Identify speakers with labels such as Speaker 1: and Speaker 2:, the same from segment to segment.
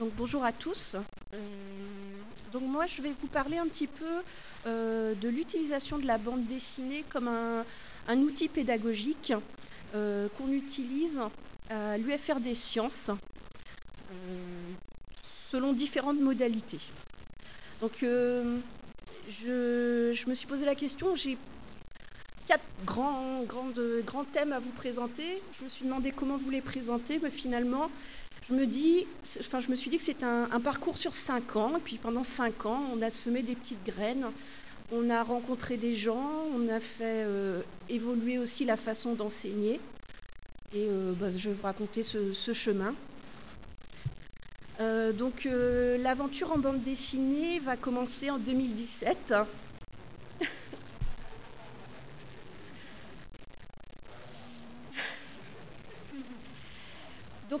Speaker 1: Bonjour à tous. Euh, donc moi je vais vous parler un petit peu euh, de l'utilisation de la bande dessinée comme un, outil pédagogique euh, qu'on utilise à l'UFR des sciences selon différentes modalités. Donc je, je, me suis posé la question, j'ai quatre grands, grands thèmes à vous présenter. Je me suis demandé comment vous les présenter, mais finalement je me suis dit que c'est un, parcours sur cinq ans. Et puis pendant cinq ans, on a semé des petites graines, on a rencontré des gens, on a fait euh, évoluer aussi la façon d'enseigner. Et euh, bah, je vais vous raconter ce, chemin. Euh, donc l'aventure en bande dessinée va commencer en 2017.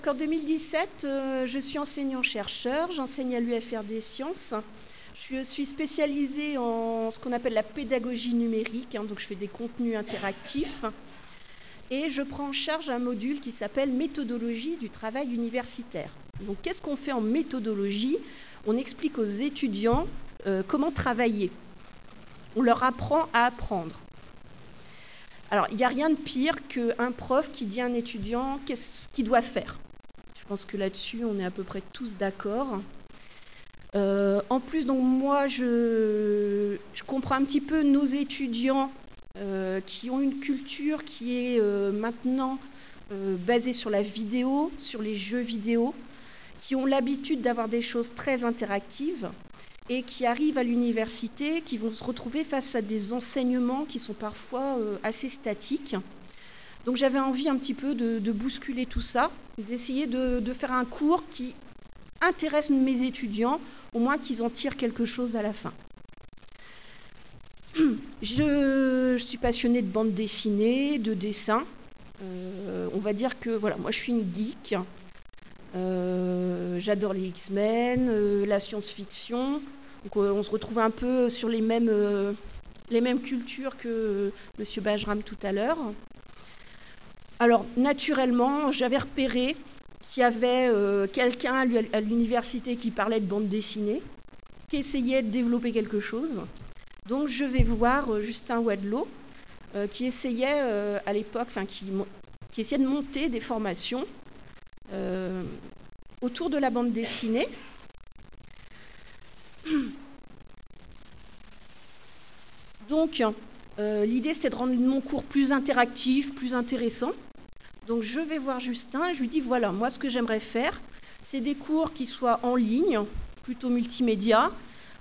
Speaker 1: En 2017, euh, je suis enseignant-chercheur, j'enseigne à l'UFR des sciences. Je suis spécialisée en ce qu'on appelle la pédagogie numérique, hein, donc je fais des contenus interactifs. Et je prends en charge un module qui s'appelle méthodologie du travail universitaire. Donc qu'est-ce qu'on fait en méthodologie? On explique aux étudiants euh, comment travailler. On leur apprend à apprendre. Alors, il n'y a rien de pire qu'un prof qui dit à un étudiant qu'est-ce qu'il doit faire. Je pense que là-dessus, on est à peu près tous d'accord. Euh, en plus, donc moi, je, comprends un petit peu nos étudiants euh, qui ont une culture qui est euh, maintenant basée sur la vidéo, sur les jeux vidéo, qui ont l'habitude d'avoir des choses très interactives et qui arrivent à l'université, qui vont se retrouver face à des enseignements qui sont parfois assez statiques. Donc j'avais envie un petit peu de, bousculer tout ça, d'essayer de, faire un cours qui intéresse mes étudiants, au moins qu'ils en tirent quelque chose à la fin. Je, suis passionnée de bande dessinée, de dessin. Euh, on va dire que voilà, moi je suis une geek. Euh, j'adore les X-Men, la science-fiction. Donc euh, on se retrouve un peu sur les mêmes, euh, les mêmes cultures que M. Bajram tout à l'heure. Alors naturellement, j'avais repéré qu'il y avait euh, quelqu'un à l'université qui parlait de bande dessinée, qui essayait de développer quelque chose. Donc je vais voir Justin Wadlow, qui essayait à l'époque, enfin qui, essayait de monter des formations autour de la bande dessinée. Donc, euh, l'idée, c'était de rendre mon cours plus interactif, plus intéressant. Donc, je vais voir Justin et je lui dis, voilà, moi, ce que j'aimerais faire, c'est des cours qui soient en ligne, plutôt multimédia,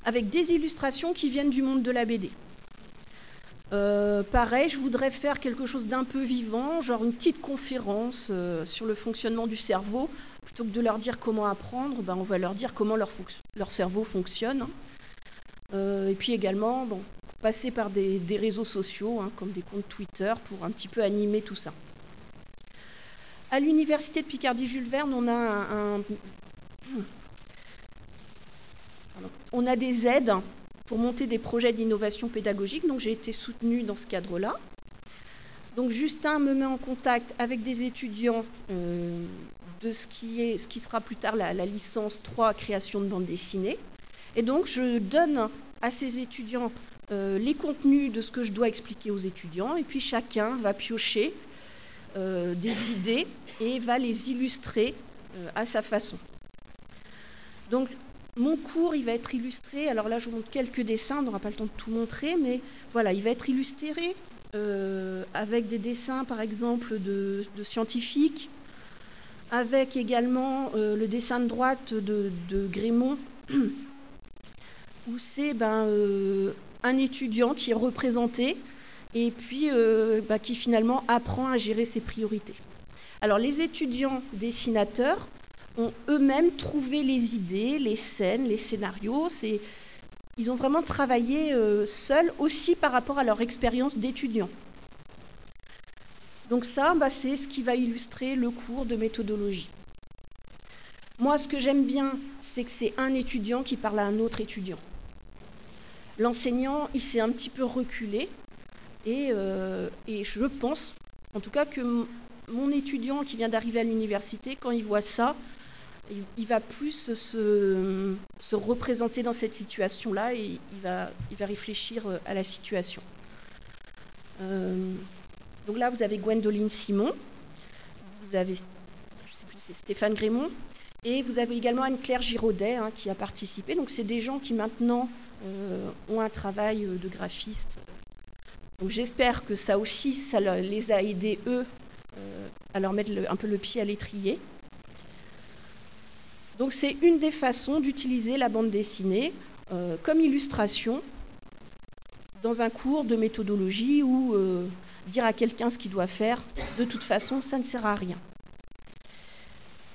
Speaker 1: avec des illustrations qui viennent du monde de la BD. Euh, pareil, je voudrais faire quelque chose d'un peu vivant, genre une petite conférence euh, sur le fonctionnement du cerveau. Plutôt que de leur dire comment apprendre, ben, on va leur dire comment leur, cerveau fonctionne. Euh, et puis également, passer par des, réseaux sociaux, hein, comme des comptes Twitter, pour un petit peu animer tout ça. À l'université de Picardie-Jules Verne, on a des aides pour monter des projets d'innovation pédagogique. Donc j'ai été soutenue dans ce cadre-là. Donc Justin me met en contact avec des étudiants euh, de ce qui, sera plus tard la, la licence 3 création de bande dessinée. Et donc, je donne à ces étudiants euh, les contenus de ce que je dois expliquer aux étudiants, et puis chacun va piocher euh, des idées et va les illustrer euh, à sa façon. Donc, mon cours, il va être illustré. Alors là, je vous montre quelques dessins, on n'aura pas le temps de tout montrer, mais voilà, il va être illustré avec des dessins, par exemple, de, scientifiques, avec également le dessin de droite de, de Grémont où c'est ben, euh, un étudiant qui est représenté et puis euh, ben, qui finalement apprend à gérer ses priorités. Alors les étudiants dessinateurs ont eux-mêmes trouvé les idées, les scènes, les scénarios. Ils ont vraiment travaillé euh, seuls aussi par rapport à leur expérience d'étudiant. Donc ça, ben, c'est ce qui va illustrer le cours de méthodologie. Moi, ce que j'aime bien, c'est que c'est un étudiant qui parle à un autre étudiant l'enseignant, il s'est un petit peu reculé. Euh, et, je pense, en tout cas, que mon étudiant qui vient d'arriver à l'université, quand il voit ça, il, va plus se, représenter dans cette situation-là et il va, il va réfléchir euh, à la situation. Euh, donc là, vous avez Gwendoline Simon, vous avez, Stéphane Grémont, et vous avez également Anne-Claire Giraudet hein, qui a participé. Donc c'est des gens qui maintenant ont un travail de graphiste. Donc j'espère que ça aussi, ça les a aidés, eux, à leur mettre un peu le pied à l'étrier. Donc c'est une des façons d'utiliser la bande dessinée euh, comme illustration dans un cours de méthodologie ou euh, dire à quelqu'un ce qu'il doit faire, de toute façon, ça ne sert à rien.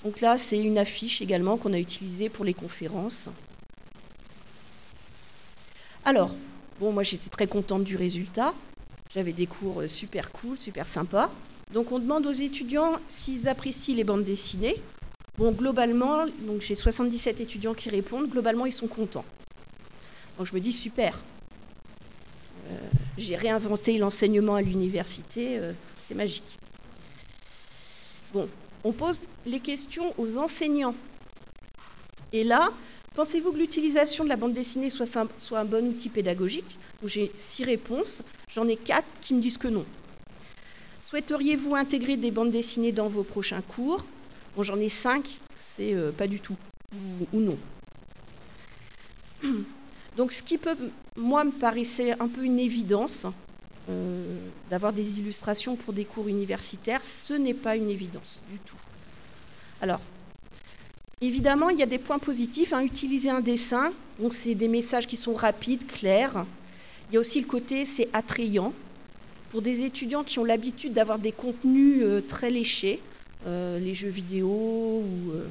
Speaker 1: Donc là, c'est une affiche également qu'on a utilisée pour les conférences. Alors, bon, moi j'étais très contente du résultat. J'avais des cours euh, super cool, super sympas. Donc on demande aux étudiants s'ils apprécient les bandes dessinées. Bon, globalement, donc j'ai 77 étudiants qui répondent. Globalement, ils sont contents. Donc je me dis super. Euh, j'ai réinventé l'enseignement à l'université, euh, c'est magique. Bon, on pose les questions aux enseignants. Et là, pensez-vous que l'utilisation de la bande dessinée soit un, soit un bon outil pédagogique? J'ai six réponses, j'en ai quatre qui me disent que non. Souhaiteriez-vous intégrer des bandes dessinées dans vos prochains cours? Bon, j'en ai cinq, c'est euh, pas du tout, ou, non. Donc, ce qui peut, moi, me paraissait un peu une évidence, euh, d'avoir des illustrations pour des cours universitaires, ce n'est pas une évidence du tout. Alors, évidemment, il y a des points positifs. Hein. utiliser un dessin, donc c'est des messages qui sont rapides, clairs. Il y a aussi le côté, c'est attrayant. Pour des étudiants qui ont l'habitude d'avoir des contenus euh, très léchés, euh, les jeux vidéo ou euh,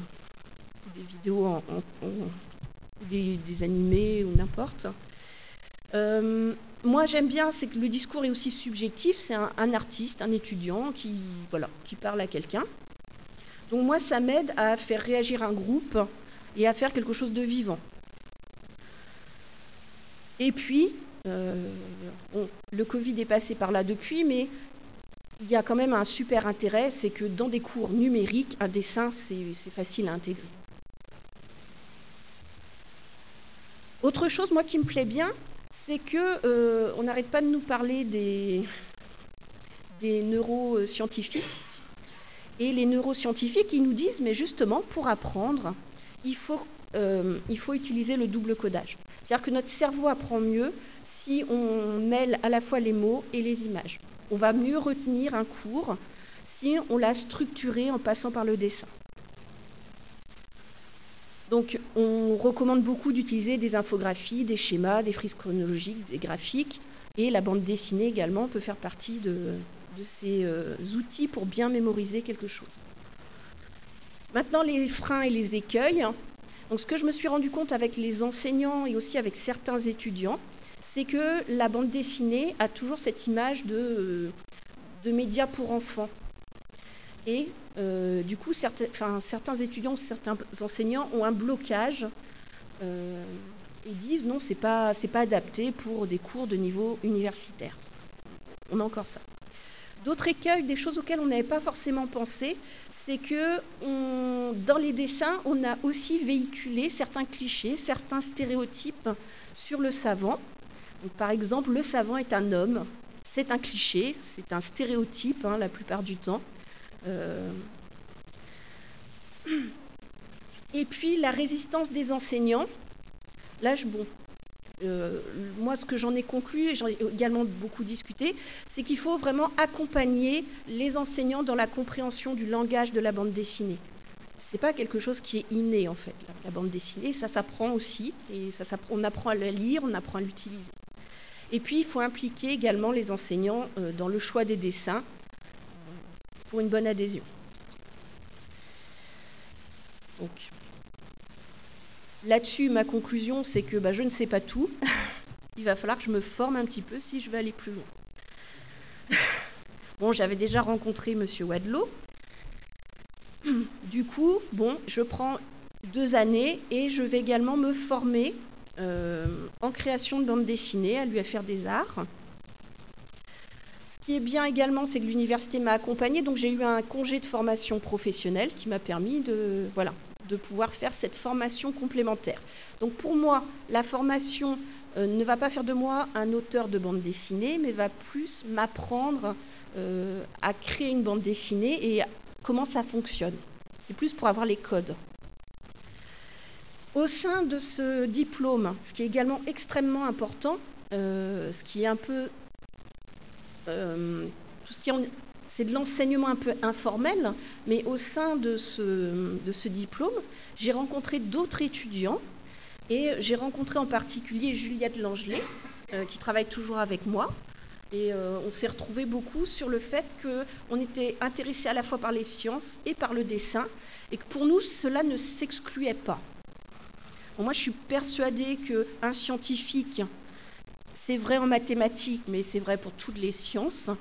Speaker 1: des vidéos en, des, animés ou n'importe. Moi, j'aime bien, c'est que le discours est aussi subjectif. C'est un, artiste, un étudiant qui, voilà, qui parle à quelqu'un. Donc moi, ça m'aide à faire réagir un groupe et à faire quelque chose de vivant. Et puis, le Covid est passé par là depuis, mais il y a quand même un super intérêt, c'est que dans des cours numériques, un dessin, c'est facile à intégrer. Autre chose, moi, qui me plaît bien, c'est que euh, on n'arrête pas de nous parler des, neuroscientifiques. Et les neuroscientifiques, ils nous disent, mais justement, pour apprendre, il faut, euh, il faut utiliser le double codage. C'est-à-dire que notre cerveau apprend mieux si on mêle à la fois les mots et les images on va mieux retenir un cours si on l'a structuré en passant par le dessin. Donc on recommande beaucoup d'utiliser des infographies, des schémas, des frises chronologiques, des graphiques, et la bande dessinée également peut faire partie de, ces euh, outils pour bien mémoriser quelque chose. Maintenant les freins et les écueils. Donc ce que je me suis rendu compte avec les enseignants et aussi avec certains étudiants, c'est que la bande dessinée a toujours cette image de, de médias pour enfants. Et euh, du coup, certains, certains, étudiants, certains enseignants ont un blocage euh, et disent non, c'est pas, pas adapté pour des cours de niveau universitaire. On a encore ça. D'autres écueils, des choses auxquelles on n'avait pas forcément pensé, c'est que dans les dessins, on a aussi véhiculé certains clichés, certains stéréotypes sur le savant par exemple, le savant est un homme. C'est un cliché, c'est un stéréotype hein, la plupart du temps. Euh, et puis la résistance des enseignants. Là, bon, euh, moi, ce que j'en ai conclu, et j'en ai également beaucoup discuté, c'est qu'il faut vraiment accompagner les enseignants dans la compréhension du langage de la bande dessinée. Ce n'est pas quelque chose qui est inné, en fait, la, bande dessinée. Ça s'apprend aussi, et ça, on apprend à la lire, on apprend à l'utiliser. Et puis, il faut impliquer également les enseignants euh, dans le choix des dessins pour une bonne adhésion. Donc, là-dessus, ma conclusion, c'est que bah, je ne sais pas tout. il va falloir que je me forme un petit peu si je veux aller plus loin. bon, j'avais déjà rencontré M. Wadlow. Du coup, bon, je prends deux années et je vais également me former euh, en création de bande dessinée à l'UFR des Arts. Ce qui est bien également, c'est que l'université m'a accompagnée, donc j'ai eu un congé de formation professionnelle qui m'a permis de, voilà, de pouvoir faire cette formation complémentaire. Donc pour moi, la formation euh, ne va pas faire de moi un auteur de bande dessinée, mais va plus m'apprendre euh, à créer une bande dessinée et comment ça fonctionne. C'est plus pour avoir les codes. Au sein de ce diplôme, ce qui est également extrêmement important, euh, ce qui est un peu tout ce qui c'est de l'enseignement un peu informel, mais au sein de ce, diplôme, j'ai rencontré d'autres étudiants et j'ai rencontré en particulier Juliette Langelet, euh, qui travaille toujours avec moi. Et euh, on s'est retrouvé beaucoup sur le fait qu'on était intéressé à la fois par les sciences et par le dessin, et que pour nous, cela ne s'excluait pas. moi, je suis persuadée qu'un scientifique, c'est vrai en mathématiques, mais c'est vrai pour toutes les sciences,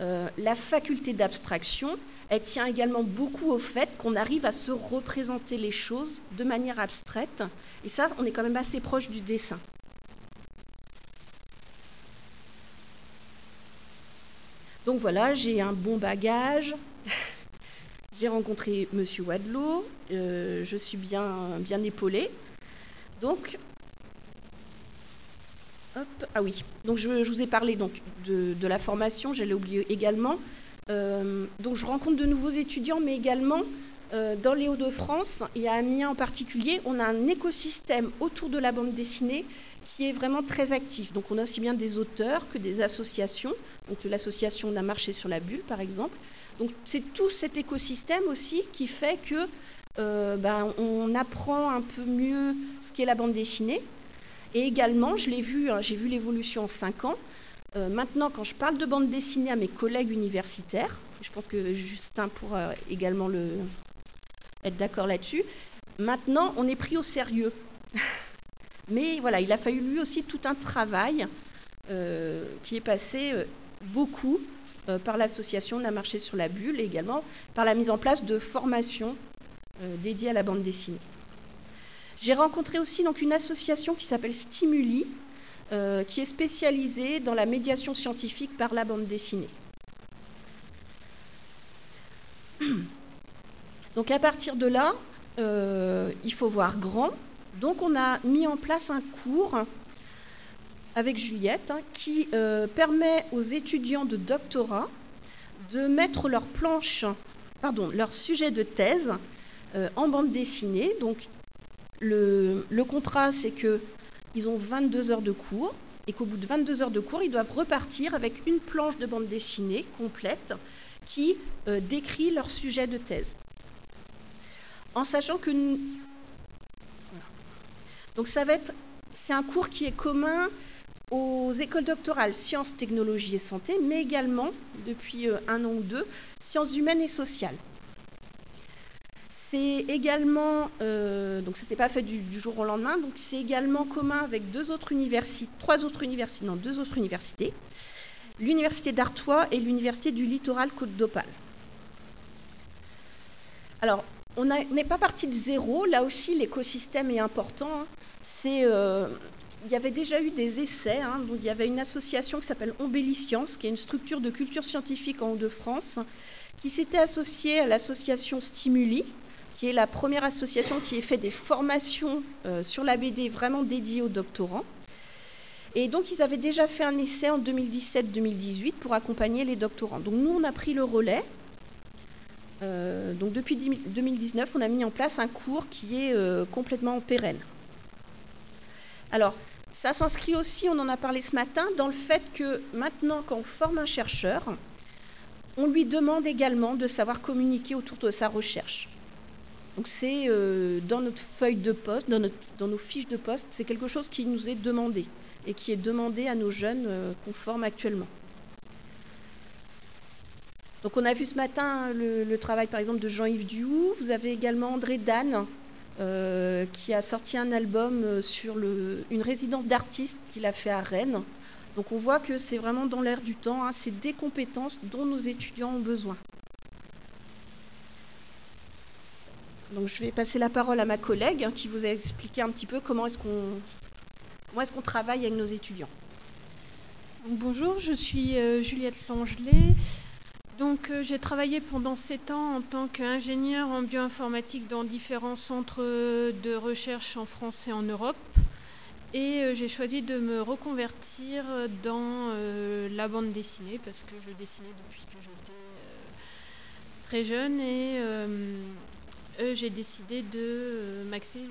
Speaker 1: euh, la faculté d'abstraction, elle tient également beaucoup au fait qu'on arrive à se représenter les choses de manière abstraite. Et ça, on est quand même assez proche du dessin. Donc voilà, j'ai un bon bagage. j'ai rencontré M. Wadlow. Euh, je suis bien, bien épaulée. Donc, ah oui, donc je, vous ai parlé de, la formation, j'allais oublier également. Euh, donc je rencontre de nouveaux étudiants, mais également euh, dans les Hauts-de-France et à Amiens en particulier, on a un écosystème autour de la bande dessinée qui est vraiment très actif. Donc on a aussi bien des auteurs que des associations, donc l'association d'un marché sur la bulle par exemple. Donc c'est tout cet écosystème aussi qui fait que euh, ben, on apprend un peu mieux ce qu'est la bande dessinée. Et également, je l'ai vu, hein, j'ai vu l'évolution en cinq ans. Euh, maintenant, quand je parle de bande dessinée à mes collègues universitaires, je pense que Justin pourra également le, être d'accord là-dessus, maintenant, on est pris au sérieux. Mais voilà, il a fallu lui aussi tout un travail euh, qui est passé euh, beaucoup par l'association d'un marché sur la bulle et également par la mise en place de formations dédiées à la bande dessinée. J'ai rencontré aussi une association qui s'appelle Stimuli, euh, qui est spécialisée dans la médiation scientifique par la bande dessinée. Donc à partir de là, euh, il faut voir grand. Donc on a mis en place un cours avec Juliette hein, qui euh, permet aux étudiants de doctorat de mettre leur planche, pardon, leur sujet de thèse en bande dessinée. Donc le, contrat, c'est qu'ils ont 22 heures de cours et qu'au bout de 22 heures de cours, ils doivent repartir avec une planche de bande dessinée complète qui euh, décrit leur sujet de thèse. En sachant que... Donc ça va être... C'est un cours qui est commun aux écoles doctorales sciences, technologies et santé, mais également, depuis euh, un an ou deux, sciences humaines et sociales. C'est également, euh, donc ça s'est pas fait du, jour au lendemain, donc c'est également commun avec deux autres universités, trois autres universités, non, deux autres universités, l'université d'Artois et l'université du littoral Côte d'Opale. Alors, on n'est pas parti de zéro, là aussi l'écosystème est important. Hein. Euh, il y avait déjà eu des essais, hein. donc il y avait une association qui s'appelle Ombelliscience, qui est une structure de culture scientifique en Hauts-de-France, qui s'était associée à l'association Stimuli, qui est la première association qui ait fait des formations euh, sur la BD vraiment dédiées aux doctorants. Et donc, ils avaient déjà fait un essai en 2017-2018 pour accompagner les doctorants. Donc, nous, on a pris le relais. Euh, donc, depuis 2019, on a mis en place un cours qui est euh, complètement pérenne. Alors, ça s'inscrit aussi, on en a parlé ce matin, dans le fait que maintenant, quand on forme un chercheur, on lui demande également de savoir communiquer autour de sa recherche. Donc c'est euh, dans notre feuille de poste, dans, nos fiches de poste, c'est quelque chose qui nous est demandé et qui est demandé à nos jeunes euh, qu'on forme actuellement. Donc on a vu ce matin le, travail par exemple de Jean-Yves Duhoux. Vous avez également André Dan euh, qui a sorti un album sur une résidence d'artistes qu'il a fait à Rennes. Donc on voit que c'est vraiment dans l'air du temps, hein. c'est des compétences dont nos étudiants ont besoin. Donc je vais passer la parole à ma collègue qui vous a expliqué un petit peu comment est-ce qu'on est qu'on travaille avec nos étudiants.
Speaker 2: bonjour, je suis euh, Juliette Langelet. Donc j'ai travaillé pendant sept ans en tant qu'ingénieur en bioinformatique dans différents centres de recherche en France et en Europe. Et j'ai choisi de me reconvertir dans la bande dessinée parce que je dessinais depuis que j'étais très jeune et j'ai décidé de m'axer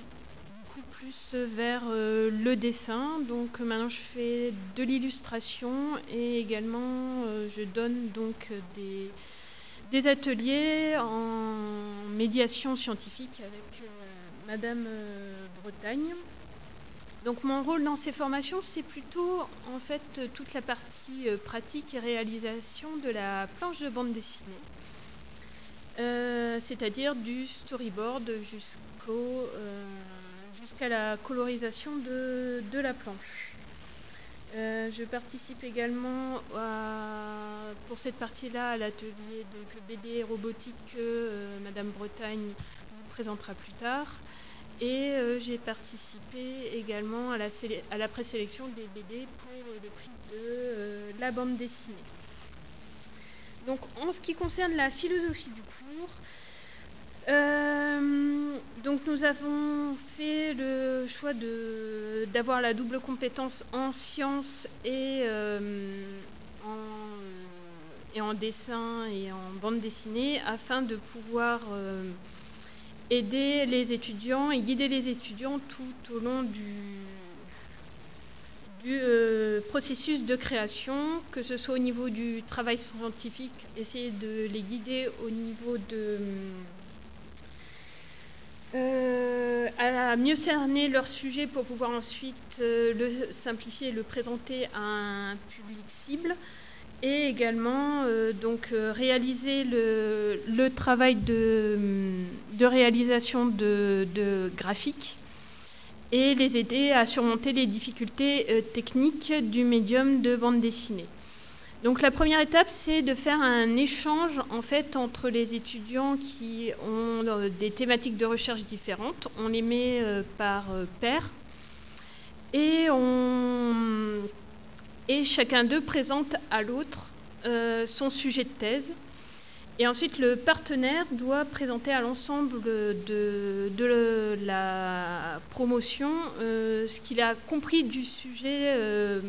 Speaker 2: beaucoup plus vers le dessin. Donc maintenant je fais de l'illustration et également je donne donc des, des ateliers en médiation scientifique avec Madame Bretagne. Donc mon rôle dans ces formations, c'est plutôt en fait toute la partie pratique et réalisation de la planche de bande dessinée. Euh, c'est-à-dire du storyboard euh, jusqu'à la colorisation de, la planche. Euh, je participe également pour cette partie-là à l'atelier BD robotique que Madame Bretagne présentera plus tard. Et j'ai participé également à la, à la présélection des BD pour le prix de la bande dessinée. Donc en ce qui concerne la philosophie du cours, euh, nous avons fait le choix d'avoir la double compétence en sciences et, euh, en, et, en, dessin et en bande dessinée afin de pouvoir euh, aider les étudiants et guider les étudiants tout au long du, du euh, processus de création, que ce soit au niveau du travail scientifique, essayer de les guider au niveau de... Euh, à mieux cerner leur sujet pour pouvoir ensuite euh, le simplifier et le présenter à un public cible. Et également donc réaliser le, travail de, réalisation de, de graphiques et les aider à surmonter les difficultés euh, techniques du médium de bande dessinée. Donc la première étape, c'est de faire un échange en fait entre les étudiants qui ont euh, des thématiques de recherche différentes. On les met euh, par paire et, et chacun d'eux présente à l'autre son sujet de thèse et ensuite, le partenaire doit présenter à l'ensemble de, la promotion euh, ce qu'il a compris du sujet euh,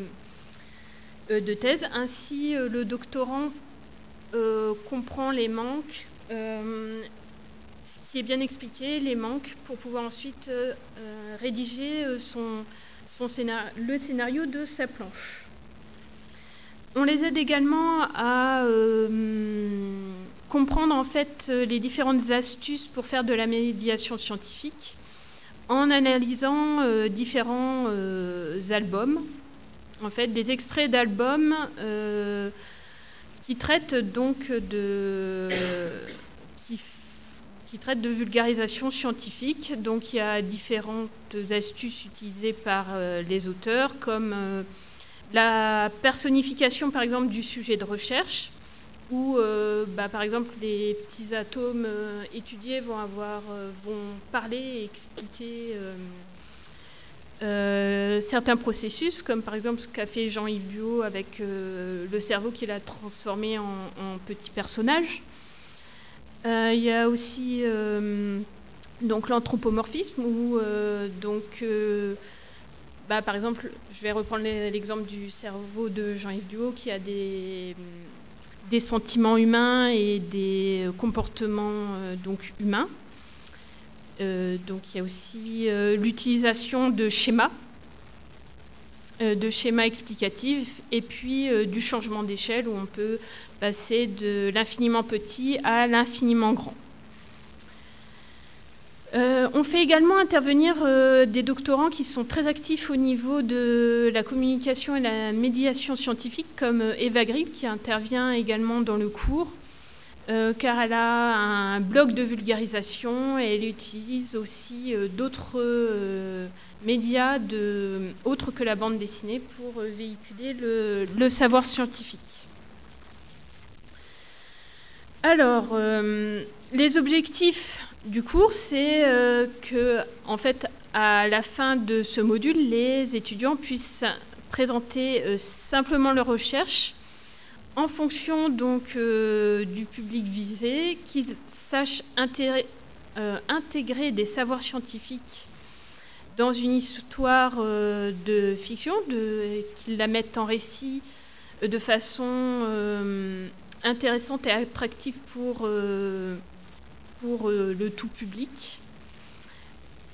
Speaker 2: euh, de thèse. Ainsi, le doctorant comprend les manques, ce qui est bien expliqué, les manques, pour pouvoir ensuite rédiger son, le scénario de sa planche. On les aide également à comprendre en fait euh, les différentes astuces pour faire de la médiation scientifique en analysant euh, différents euh, albums, en fait des extraits d'albums qui traitent donc de qui, qui, traitent de vulgarisation scientifique. Donc il y a différentes astuces utilisées par les auteurs comme la personnification par exemple du sujet de recherche où, euh, bah, par exemple, les petits atomes euh, étudiés vont, avoir, euh, vont parler et expliquer certains processus, comme par exemple ce qu'a fait Jean-Yves Duot avec le cerveau qu'il a transformé en, petit personnage. Il y a aussi donc l'anthropomorphisme, où donc bah, par exemple, je vais reprendre l'exemple du cerveau de Jean-Yves Duot qui a des des sentiments humains et des euh, comportements euh, donc humains. Euh, donc il y a aussi l'utilisation de schémas, de schémas explicatifs, et puis du changement d'échelle où on peut passer de l'infiniment petit à l'infiniment grand. Euh, on fait également intervenir euh, des doctorants qui sont très actifs au niveau de la communication et la médiation scientifique, comme euh, Eva Grip, qui intervient également dans le cours, car elle a un blog de vulgarisation et elle utilise aussi d'autres médias autres que la bande dessinée pour véhiculer le, savoir scientifique. Alors, les objectifs du cours, c'est euh, que, en fait, à la fin de ce module, les étudiants puissent présenter euh, simplement leur recherche en fonction donc du public visé, qu'il sache intégrer des savoirs scientifiques dans une histoire de fiction, qu'il la mette en récit de façon intéressante et attractive pour, pour le tout public.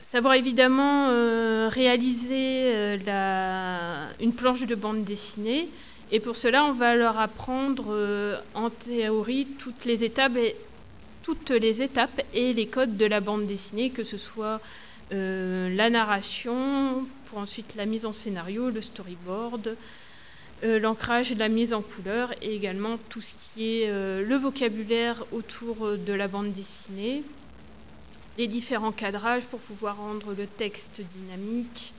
Speaker 2: Savoir évidemment euh, réaliser euh, une planche de bande dessinée. Et pour cela, on va leur apprendre euh, en théorie toutes les étapes et toutes les étapes et les codes de la bande dessinée, que ce soit la narration, pour ensuite la mise en scénario, le storyboard, l'ancrage, la mise en couleur et également tout ce qui est le vocabulaire autour de la bande dessinée, les différents cadrages pour pouvoir rendre le texte dynamique,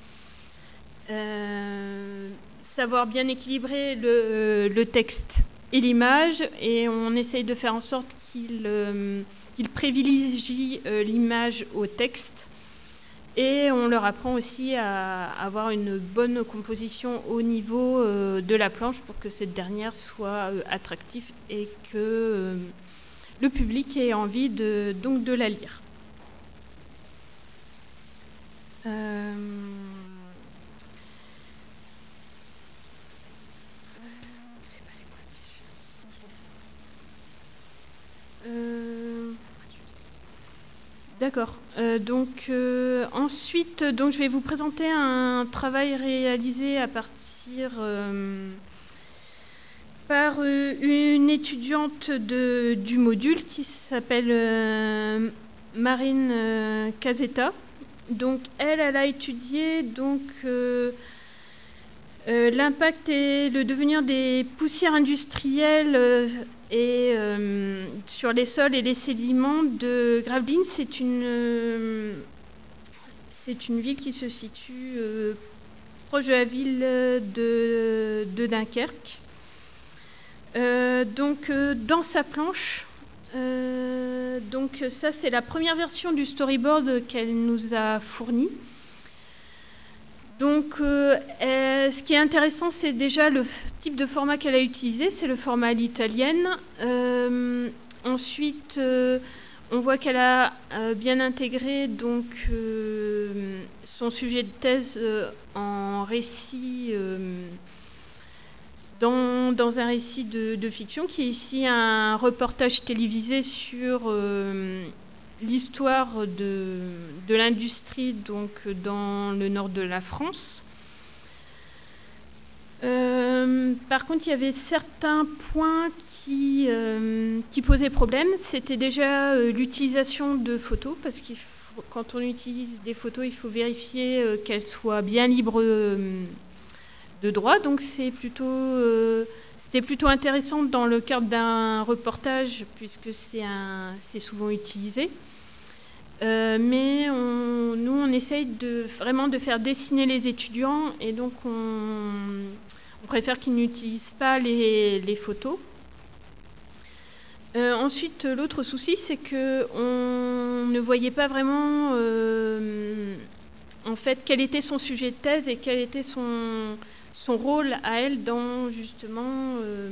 Speaker 2: euh, savoir bien équilibrer le, texte et l'image, et on essaye de faire en sorte qu'il euh, privilégie euh, l'image au texte. Et on leur apprend aussi à avoir une bonne composition au niveau de la planche pour que cette dernière soit attractive et que le public ait envie de, donc de la lire. Euh, euh, d'accord. Euh, donc ensuite, donc je vais vous présenter un travail réalisé à partir par une étudiante de, du module qui s'appelle Marine Casetta. Donc elle, elle a étudié donc euh, euh, l'impact et le devenir des poussières industrielles euh, et sur les sols et les sédiments de Gravelines. C'est une une ville qui se situe proche de la ville de, Dunkerque. donc dans sa planche, euh, donc ça, c'est la première version du storyboard qu'elle nous a fourni. Donc euh, ce qui est intéressant, c'est déjà le type de format qu'elle a utilisé, c'est le format à l'italienne. Euh, ensuite, on voit qu'elle a bien intégré donc son sujet de thèse en récit dans, un récit de, fiction qui est ici un reportage télévisé sur euh, l'histoire de, l'industrie donc dans le nord de la France. Euh, par contre, il y avait certains points qui, euh, qui posaient problème. C'était déjà l'utilisation de photos, parce que quand on utilise des photos, il faut vérifier qu'elles soient bien libres de droit. Donc c'est plutôt, euh, c'était plutôt intéressant dans le cadre d'un reportage puisque c'est souvent utilisé. Euh, mais nous, on essaye vraiment de faire dessiner les étudiants et donc on, préfère qu'ils n'utilisent pas les, photos. Euh, ensuite, l'autre souci, c'est que on ne voyait pas vraiment en fait quel était son sujet de thèse et quel était son, rôle à elle dans justement euh,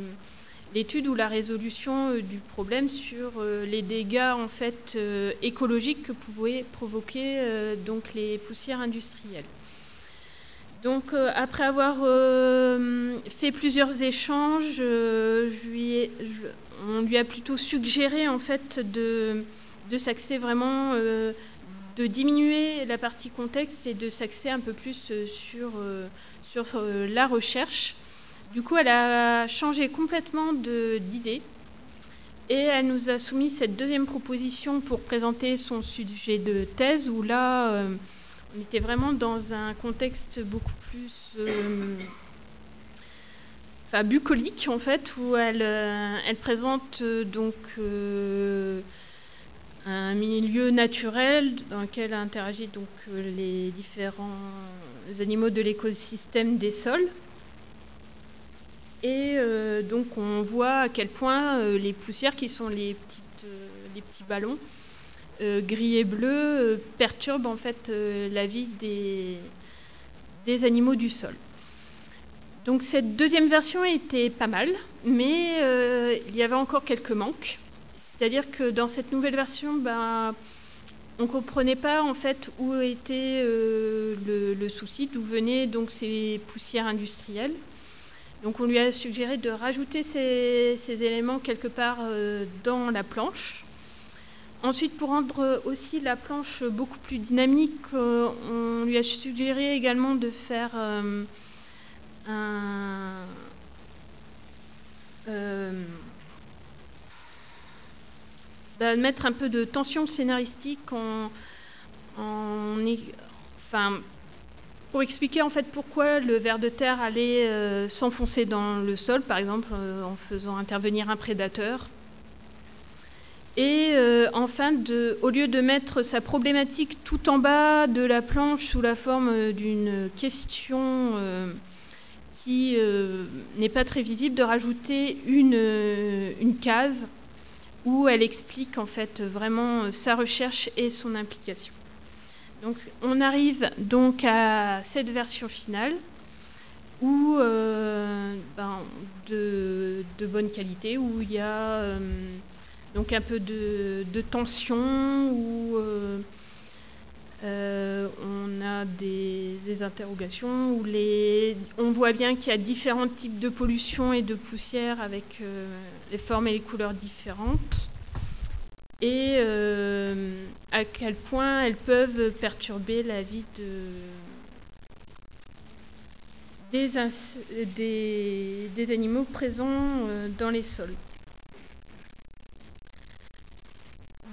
Speaker 2: l'étude ou la résolution euh, du problème sur euh, les dégâts en fait écologiques que pouvaient provoquer donc les poussières industrielles. Donc après avoir fait plusieurs échanges, on lui a plutôt suggéré en fait de, vraiment, de diminuer la partie contexte et de s'axer un peu plus sur euh, la recherche. Du coup, elle a changé complètement d'idée et elle nous a soumis cette deuxième proposition pour présenter son sujet de thèse où là, euh, on était vraiment dans un contexte beaucoup plus euh, bucolique en fait, où elle, elle présente donc un milieu naturel dans lequel interagissent donc les différents animaux de l'écosystème des sols. Et euh, donc on voit à quel point euh, les poussières, qui sont les, euh, petits ballons gris et bleus, perturbent en fait la vie des, animaux du sol. Donc cette deuxième version était pas mal, mais il y avait encore quelques manques. C'est-à-dire que dans cette nouvelle version, ben, on ne comprenait pas en fait où était euh, le, souci, d'où venaient donc ces poussières industrielles. Donc on lui a suggéré de rajouter ces, éléments quelque part euh, dans la planche. Ensuite, pour rendre aussi la planche beaucoup plus dynamique, on lui a suggéré également de faire un, euh, bah, mettre un peu de tension scénaristique en, enfin, pour expliquer en fait pourquoi le ver de terre allait euh, s'enfoncer dans le sol, par exemple euh, en faisant intervenir un prédateur. Et enfin, de, au lieu de mettre sa problématique tout en bas de la planche sous la forme d'une question qui euh, n'est pas très visible, de rajouter une, euh, une, case où elle explique en fait vraiment euh, sa recherche et son implication. Donc on arrive donc à cette version finale où ben, de, bonne qualité, où il y a donc un peu de, tension, où euh, on a des, interrogations où les, on voit bien qu'il y a différents types de pollution et de poussière avec euh, les formes et les couleurs différentes et euh, à quel point elles peuvent perturber la vie des, des animaux présents dans les sols.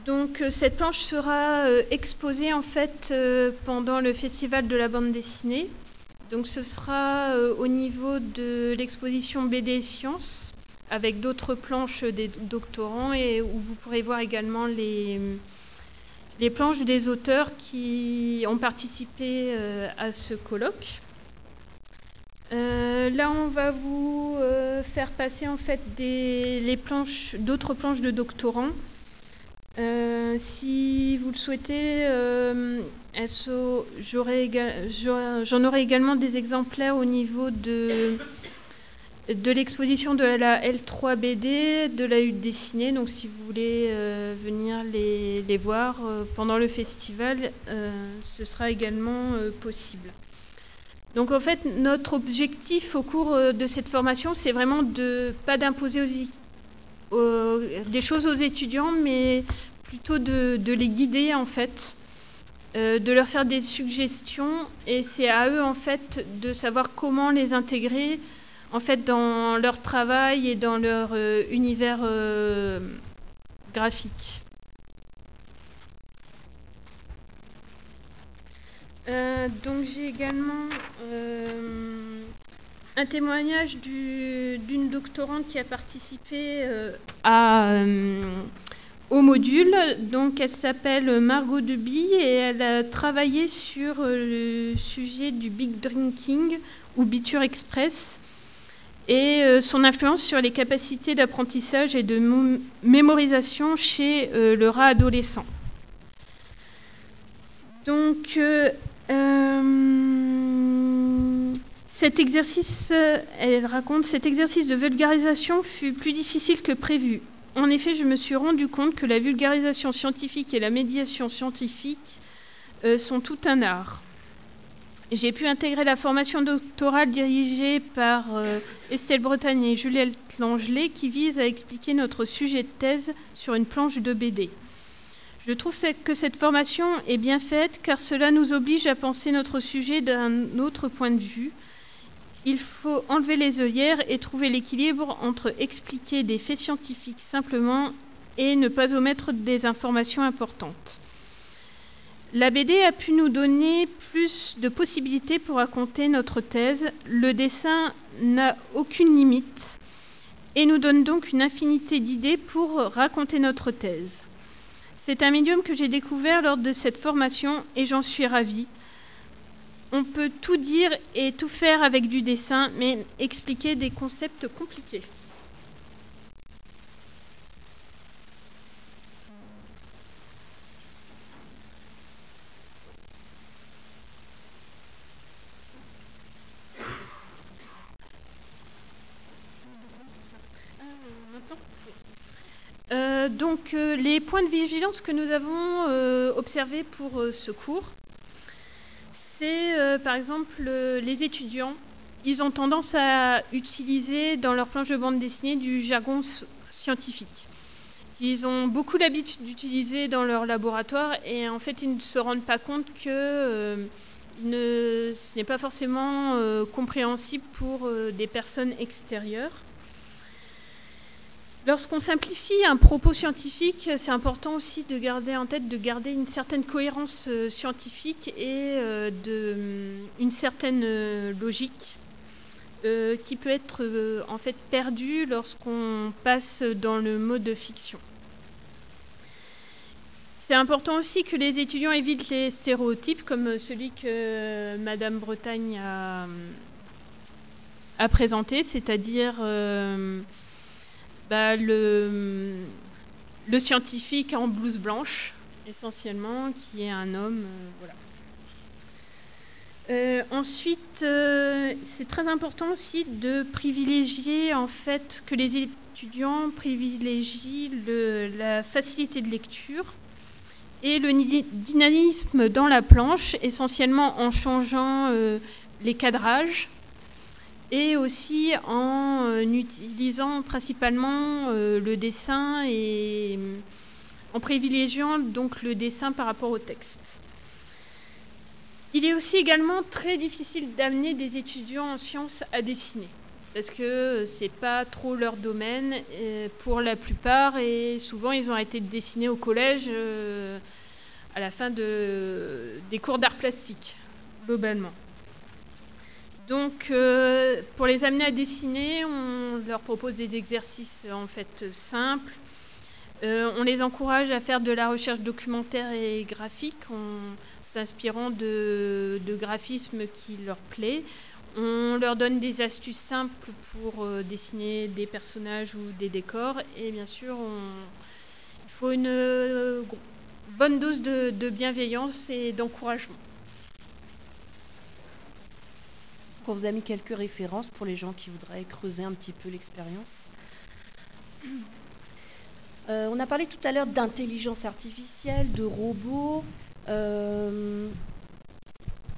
Speaker 2: Donc euh, cette planche sera euh, exposée en fait euh, pendant le festival de la bande dessinée. Donc ce sera au niveau de l'exposition BD Sciences avec d'autres planches des doctorants et où vous pourrez voir également les, les planches des auteurs qui ont participé à ce colloque. là, on va vous faire passer en fait les planches, d'autres planches de doctorants euh, si vous le souhaitez, euh, j'en aurai également des exemplaires au niveau de, de l'exposition de la L3BD, de la hutte dessinée. Donc si vous voulez euh, venir les, les voir pendant le festival, ce sera également possible. Donc en fait, notre objectif au cours de cette formation, c'est vraiment de pas d'imposer des choses aux étudiants, mais plutôt de, les guider en fait, euh, de leur faire des suggestions et c'est à eux en fait de savoir comment les intégrer en fait dans leur travail et dans leur euh, univers euh, graphique. donc j'ai également un témoignage d'une doctorante qui a participé au module. Donc, elle s'appelle Margot Deby et elle a travaillé sur euh, le sujet du big drinking ou Biture Express et euh, son influence sur les capacités d'apprentissage et de mémorisation chez euh, le rat adolescent. Donc, cet exercice, elle raconte, cet exercice de vulgarisation fut plus difficile que prévu. En effet, je me suis rendu compte que la vulgarisation scientifique et la médiation scientifique euh, sont tout un art. J'ai pu intégrer la formation doctorale dirigée par euh, Estelle Bretagne et Juliette Langelet qui vise à expliquer notre sujet de thèse sur une planche de BD. Je trouve que cette formation est bien faite car cela nous oblige à penser notre sujet d'un autre point de vue, il faut enlever les œillères et trouver l'équilibre entre expliquer des faits scientifiques simplement et ne pas omettre des informations importantes. La BD a pu nous donner plus de possibilités pour raconter notre thèse. Le dessin n'a aucune limite et nous donne donc une infinité d'idées pour raconter notre thèse. C'est un médium que j'ai découvert lors de cette formation et j'en suis ravie on peut tout dire et tout faire avec du dessin, mais expliquer des concepts compliqués. Euh, donc euh, les points de vigilance que nous avons euh, observés pour ce cours, c'est par exemple les étudiants, ils ont tendance à utiliser dans leur planche de bande dessinée du jargon scientifique qu'ils ont beaucoup l'habitude d'utiliser dans leur laboratoire et en fait ils ne se rendent pas compte que ce n'est pas forcément compréhensible pour des personnes extérieures. Lorsqu'on simplifie un propos scientifique, c'est important aussi de garder en tête de garder une certaine cohérence scientifique et de, une certaine logique qui peut être en fait perdue lorsqu'on passe dans le mode fiction. C'est important aussi que les étudiants évitent les stéréotypes comme celui que Madame Bretagne a, présenté, c'est-à-dire euh, bah, le, scientifique en blouse blanche, essentiellement, qui est un homme. Euh, euh, ensuite, c'est très important aussi de privilégier en fait que les étudiants privilégient la facilité de lecture et le dynamisme dans la planche, essentiellement en changeant euh, les cadrages et aussi en euh, utilisant principalement euh, le dessin et en privilégiant donc le dessin par rapport au texte. Il est aussi également très difficile d'amener des étudiants en sciences à dessiner parce que c'est pas trop leur domaine pour la plupart et souvent ils ont été dessinés au collège euh, à la fin de, des cours d'art plastique globalement. Donc euh, pour les amener à dessiner, on leur propose des exercices en fait simples. Euh, on les encourage à faire de la recherche documentaire et graphique en s'inspirant de, de graphismes qui leur plaît. On leur donne des astuces simples pour euh, dessiner des personnages ou des décors. Et bien sûr, il faut une bonne dose de, bienveillance et d'encouragement.
Speaker 1: On vous a mis quelques références pour les gens qui voudraient creuser un petit peu l'expérience. Euh, on a parlé tout à l'heure d'intelligence artificielle, de robots.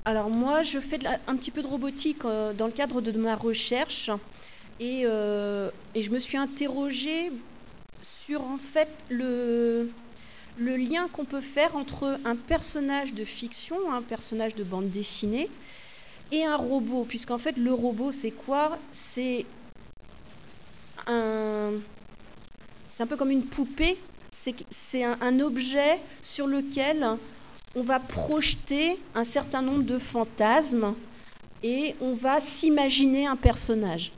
Speaker 1: Alors moi, je fais un petit peu de robotique euh, dans le cadre de ma recherche euh, et, je me suis interrogée sur en fait le lien qu'on peut faire entre un personnage de fiction, un personnage de bande dessinée et un robot, puisqu'en fait le robot c'est quoi? C'est un, c'est un peu comme une poupée, c'est un, objet sur lequel on va projeter un certain nombre de fantasmes et on va s'imaginer un personnage.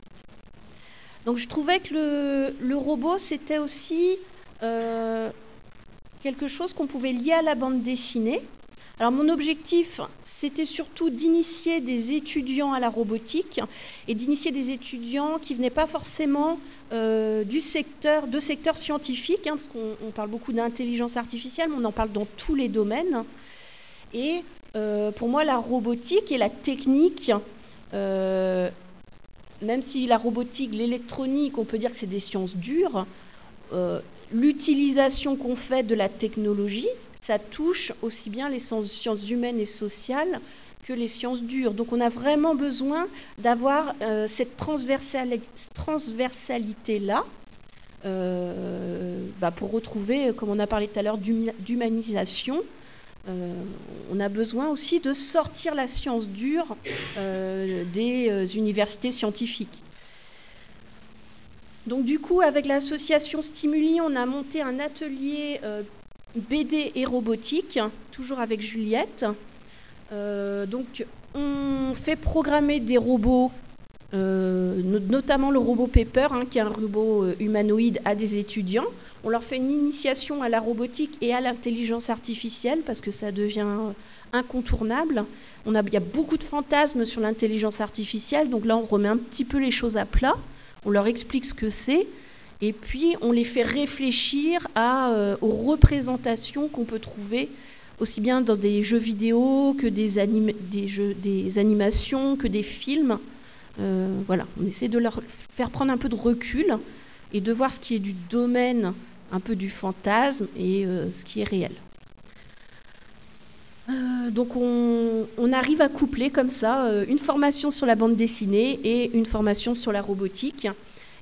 Speaker 1: Donc je trouvais que le, robot, c'était aussi euh, quelque chose qu'on pouvait lier à la bande dessinée. Alors mon objectif, c'était surtout d'initier des étudiants à la robotique et d'initier des étudiants qui venaient pas forcément euh, du secteur, de secteur scientifique, hein, parce qu'on parle beaucoup d'intelligence artificielle, mais on en parle dans tous les domaines. Et euh, pour moi, la robotique et la technique, euh, même si la robotique, l'électronique, on peut dire que c'est des sciences dures, l'utilisation qu'on fait de la technologie, ça touche aussi bien les sciences humaines et sociales que les sciences dures. Donc on a vraiment besoin d'avoir euh, cette transversalité-là euh, bah, pour retrouver, comme on a parlé tout à l'heure, d'humanisation. Euh, on a besoin aussi de sortir la science dure des universités scientifiques. Donc du coup, avec l'association Stimuli, on a monté un atelier BD et robotique, toujours avec Juliette. Euh, donc, on fait programmer des robots, euh, notamment le robot Pepper, hein, qui est un robot euh, humanoïde, à des étudiants. On leur fait une initiation à la robotique et à l'intelligence artificielle parce que ça devient incontournable. On a, il y a beaucoup de fantasmes sur l'intelligence artificielle, donc là, on remet un petit peu les choses à plat. On leur explique ce que c'est. Et puis, on les fait réfléchir euh, aux représentations qu'on peut trouver aussi bien dans des jeux vidéo que des, animations, que des films. Euh, voilà, on essaie de leur faire prendre un peu de recul et de voir ce qui est du domaine un peu du fantasme et ce qui est réel. donc on, on, arrive à coupler comme ça une formation sur la bande dessinée et une formation sur la robotique.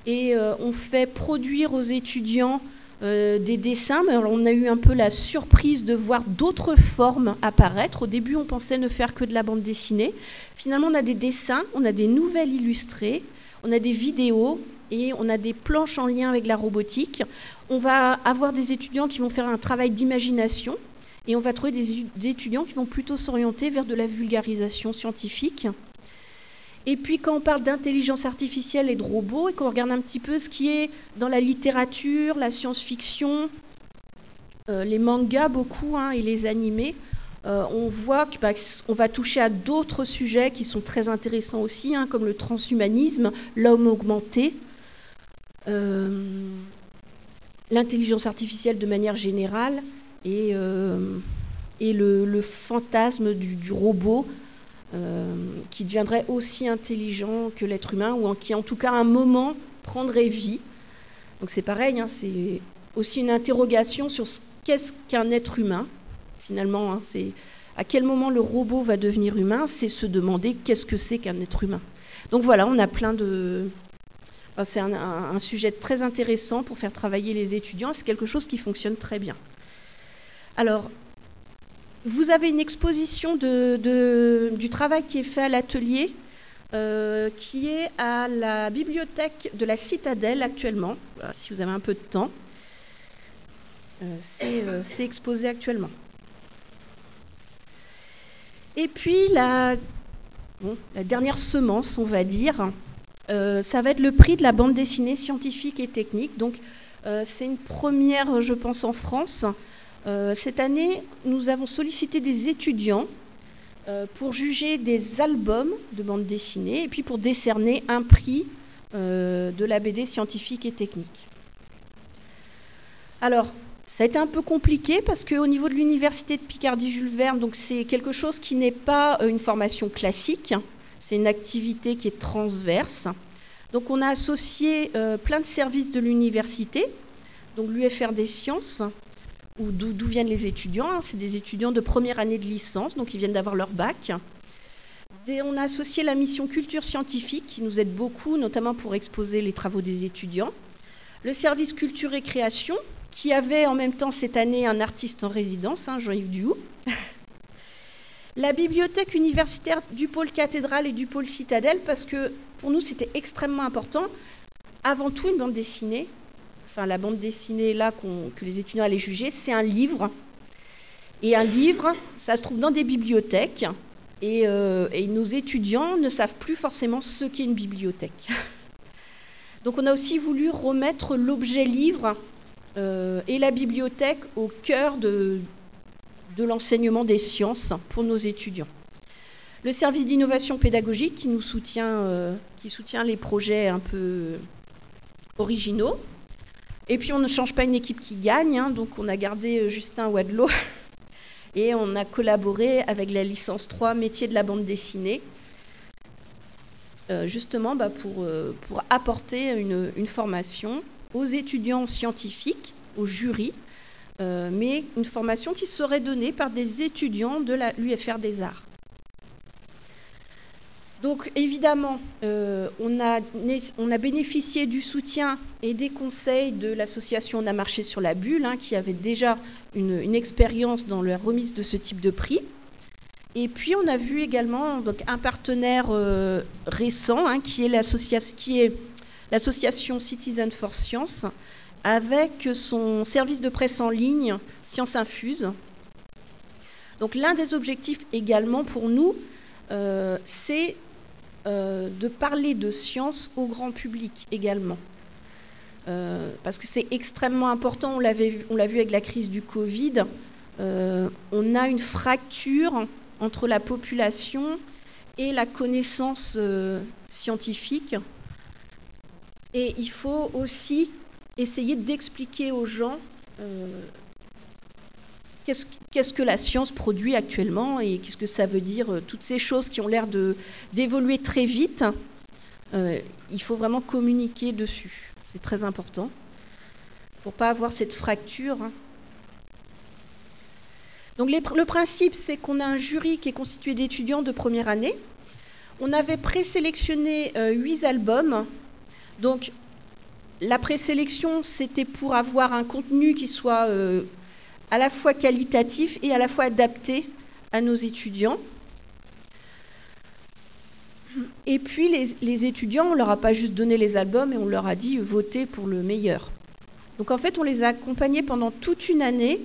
Speaker 1: Et on fait produire aux étudiants euh, des dessins, mais on a eu un peu la surprise de voir d'autres formes apparaître. Au début, on pensait ne faire que de la bande dessinée. Finalement, on a des dessins, on a des nouvelles illustrées, on a des vidéos et on a des planches en lien avec la robotique. On va avoir des étudiants qui vont faire un travail d'imagination et on va trouver des étudiants qui vont plutôt s'orienter vers de la vulgarisation scientifique. Et puis quand on parle d'intelligence artificielle et de robots, et qu'on regarde un petit peu ce qui est dans la littérature, la science-fiction, euh, les mangas beaucoup hein, et les animés, euh, on voit qu'on bah, va toucher à d'autres sujets qui sont très intéressants aussi, hein, comme le transhumanisme, l'homme augmenté, euh, l'intelligence artificielle de manière générale et, le, fantasme du robot qui deviendrait aussi intelligent que l'être humain, ou qui en tout cas à un moment prendrait vie. Donc c'est pareil, hein, c'est aussi une interrogation sur ce qu'est-ce qu'un être humain, finalement. Hein, c'est à quel moment le robot va devenir humain, c'est se demander qu'est-ce que c'est qu'un être humain. Donc voilà, on a plein de... c'est un, sujet très intéressant pour faire travailler les étudiants, c'est quelque chose qui fonctionne très bien. Alors, vous avez une exposition du travail qui est fait à l'atelier, euh, qui est à la bibliothèque de la Citadelle actuellement, si vous avez un peu de temps. Euh, euh, c'est exposé actuellement. Et puis la, la, dernière semence, on va dire, ça va être le prix de la bande dessinée scientifique et technique. Donc c'est une première, je pense, en France. Euh, cette année, nous avons sollicité des étudiants euh, pour juger des albums de bande dessinée et puis pour décerner un prix euh, de la BD scientifique et technique. Alors, ça a été un peu compliqué parce qu'au niveau de l'université de Picardie-Jules Verne, donc c'est quelque chose qui n'est pas une formation classique, c'est une activité qui est transverse. Donc on a associé plein de services de l'université, donc l'UFR des sciences, d'où viennent les étudiants. C'est des étudiants de première année de licence, donc ils viennent d'avoir leur bac. On a associé la mission culture scientifique, qui nous aide beaucoup, notamment pour exposer les travaux des étudiants. Le service culture et création, qui avait en même temps cette année un artiste en résidence, hein, Jean-Yves Duhoux. la bibliothèque universitaire du pôle cathédrale et du pôle citadelle, parce que pour nous c'était extrêmement important. Avant tout une bande dessinée, enfin la bande dessinée là que les étudiants allaient juger, c'est un livre. Et un livre, ça se trouve dans des bibliothèques. Et, euh, nos étudiants ne savent plus forcément ce qu'est une bibliothèque. Donc on a aussi voulu remettre l'objet livre euh, et la bibliothèque au cœur de, l'enseignement des sciences pour nos étudiants. Le service d'innovation pédagogique qui nous soutient, euh, qui soutient les projets un peu originaux. Et puis on ne change pas une équipe qui gagne, hein, donc on a gardé euh, Justin Wadlow et on a collaboré avec la licence 3 métier de la bande dessinée, euh, justement bah, pour, euh, pour, apporter une, formation aux étudiants scientifiques, au jury, mais une formation qui serait donnée par des étudiants de l'UFR des Arts. Donc évidemment, euh, on, a, bénéficié du soutien et des conseils de l'association On a marché sur la bulle, hein, qui avait déjà une, expérience dans la remise de ce type de prix. Et puis on a vu également un partenaire euh, récent, hein, qui est l'association Citizen for Science, avec son service de presse en ligne Science Infuse. Donc l'un des objectifs également pour nous, euh, c'est euh, de parler de science au grand public également. Euh, parce que c'est extrêmement important, on, l'a vu avec la crise du Covid, euh, on a une fracture entre la population et la connaissance scientifique. Et il faut aussi essayer d'expliquer aux gens qu'est-ce que la science produit actuellement et qu'est-ce que ça veut dire, euh, toutes ces choses qui ont l'air d'évoluer très vite. Euh, il faut vraiment communiquer dessus, c'est très important. pour pas avoir cette fracture. Hein. Donc le principe, c'est qu'on a un jury qui est constitué d'étudiants de première année. On avait présélectionné euh, huit albums. Donc la présélection, c'était pour avoir un contenu qui soit à la fois qualitatif et à la fois adapté à nos étudiants. Et puis les, étudiants, on leur a pas juste donné les albums et on leur a dit votez pour le meilleur. Donc en fait, on les a accompagnés pendant toute une année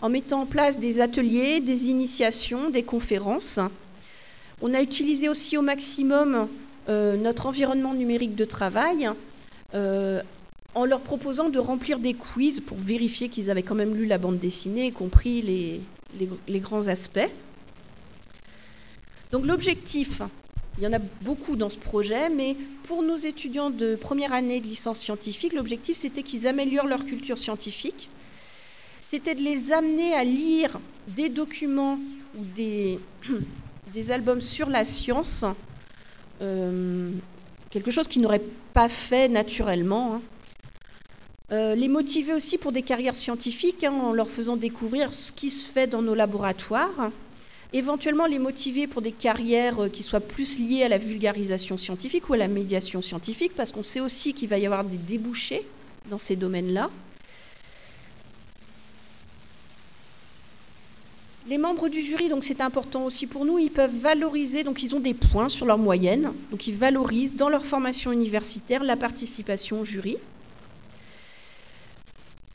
Speaker 1: en mettant en place des ateliers, des initiations, des conférences. On a utilisé aussi au maximum euh, notre environnement numérique de travail euh, en leur proposant de remplir des quiz pour vérifier qu'ils avaient quand même lu la bande dessinée et compris les grands aspects. Donc l'objectif, il y en a beaucoup dans ce projet, mais pour nos étudiants de première année de licence scientifique, l'objectif c'était qu'ils améliorent leur culture scientifique. C'était de les amener à lire des documents ou des, albums sur la science, euh, quelque chose qu'ils n'auraient pas fait naturellement. Hein. Euh, les motiver aussi pour des carrières scientifiques hein, en leur faisant découvrir ce qui se fait dans nos laboratoires éventuellement les motiver pour des carrières euh, qui soient plus liées à la vulgarisation scientifique ou à la médiation scientifique, parce qu'on sait aussi qu'il va y avoir des débouchés dans ces domaines-là. Les membres du jury, donc c'est important aussi pour nous, ils peuvent valoriser, donc ils ont des points sur leur moyenne, donc ils valorisent dans leur formation universitaire la participation au jury.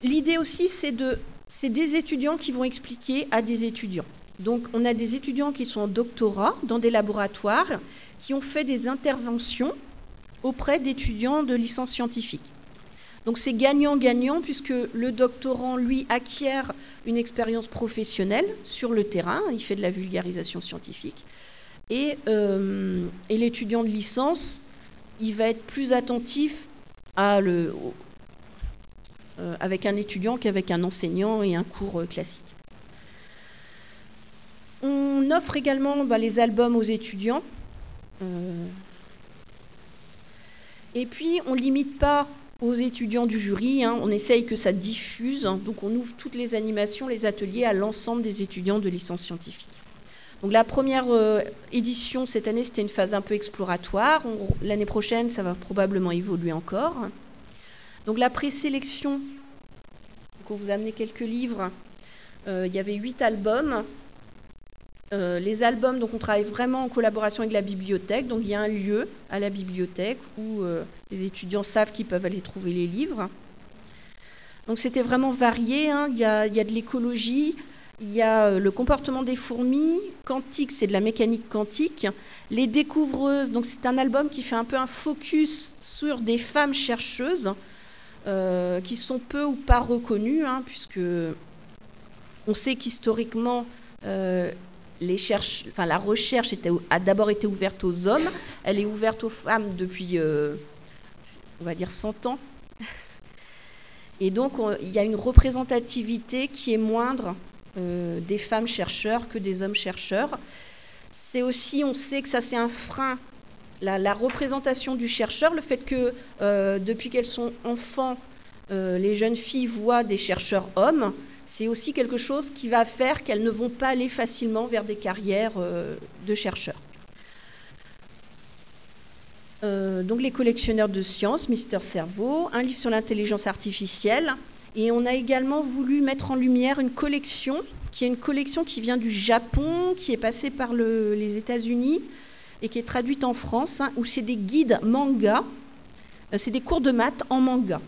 Speaker 1: L'idée aussi, c'est de, c'est des étudiants qui vont expliquer à des étudiants. Donc on a des étudiants qui sont en doctorat dans des laboratoires qui ont fait des interventions auprès d'étudiants de licence scientifique. Donc c'est gagnant-gagnant puisque le doctorant, lui, acquiert une expérience professionnelle sur le terrain, il fait de la vulgarisation scientifique, et, euh, l'étudiant de licence, il va être plus attentif à le, avec un étudiant qu'avec un enseignant et un cours euh, classique. On offre également bah, les albums aux étudiants. Euh, et puis, on ne limite pas aux étudiants du jury, hein. on essaye que ça diffuse, donc on ouvre toutes les animations, les ateliers à l'ensemble des étudiants de licence scientifique. Donc la première euh, édition cette année, c'était une phase un peu exploratoire. L'année prochaine, ça va probablement évoluer encore. Donc la présélection, on vous a quelques livres. Euh, il y avait huit albums. Euh, les albums, donc on travaille vraiment en collaboration avec la bibliothèque. Donc il y a un lieu à la bibliothèque où euh, les étudiants savent qu'ils peuvent aller trouver les livres. Donc c'était vraiment varié. Hein. Il, y a, de l'écologie, il y a le comportement des fourmis, quantique, c'est de la mécanique quantique. Les découvreuses, donc c'est un album qui fait un peu un focus sur des femmes chercheuses qui sont peu ou pas reconnues, hein, puisque on sait qu'historiquement la recherche a d'abord été ouverte aux hommes, elle est ouverte aux femmes depuis, euh, on va dire, 100 ans. Et donc, il y a une représentativité qui est moindre euh, des femmes chercheurs que des hommes chercheurs. C'est aussi, on sait que ça c'est un frein, la, représentation du chercheur, le fait que euh, depuis qu'elles sont enfants, les jeunes filles voient des chercheurs hommes, c'est aussi quelque chose qui va faire qu'elles ne vont pas aller facilement vers des carrières euh, de chercheurs. Euh, donc les collectionneurs de sciences, Mister Cerveau, un livre sur l'intelligence artificielle, et on a également voulu mettre en lumière une collection qui est une collection qui vient du Japon, qui est passée par les États-Unis et qui est traduite en France, hein, où c'est des guides manga, euh, c'est des cours de maths en manga.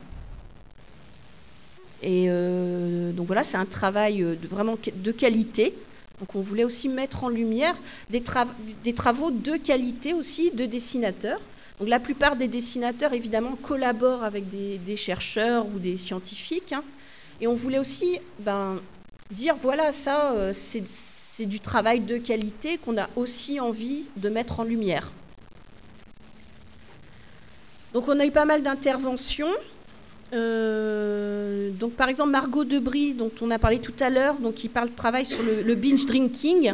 Speaker 1: Et euh, donc voilà, c'est un travail euh, de, vraiment de qualité. Donc on voulait aussi mettre en lumière des, travaux de qualité aussi de dessinateurs. Donc la plupart des dessinateurs évidemment collaborent avec des, chercheurs ou des scientifiques. Hein. Et on voulait aussi ben, dire voilà ça euh, c'est du travail de qualité qu'on a aussi envie de mettre en lumière. Donc on a eu pas mal d'interventions. Euh, par exemple Margot Debris, dont on a parlé tout à l'heure, donc qui parle travail sur le, binge drinking,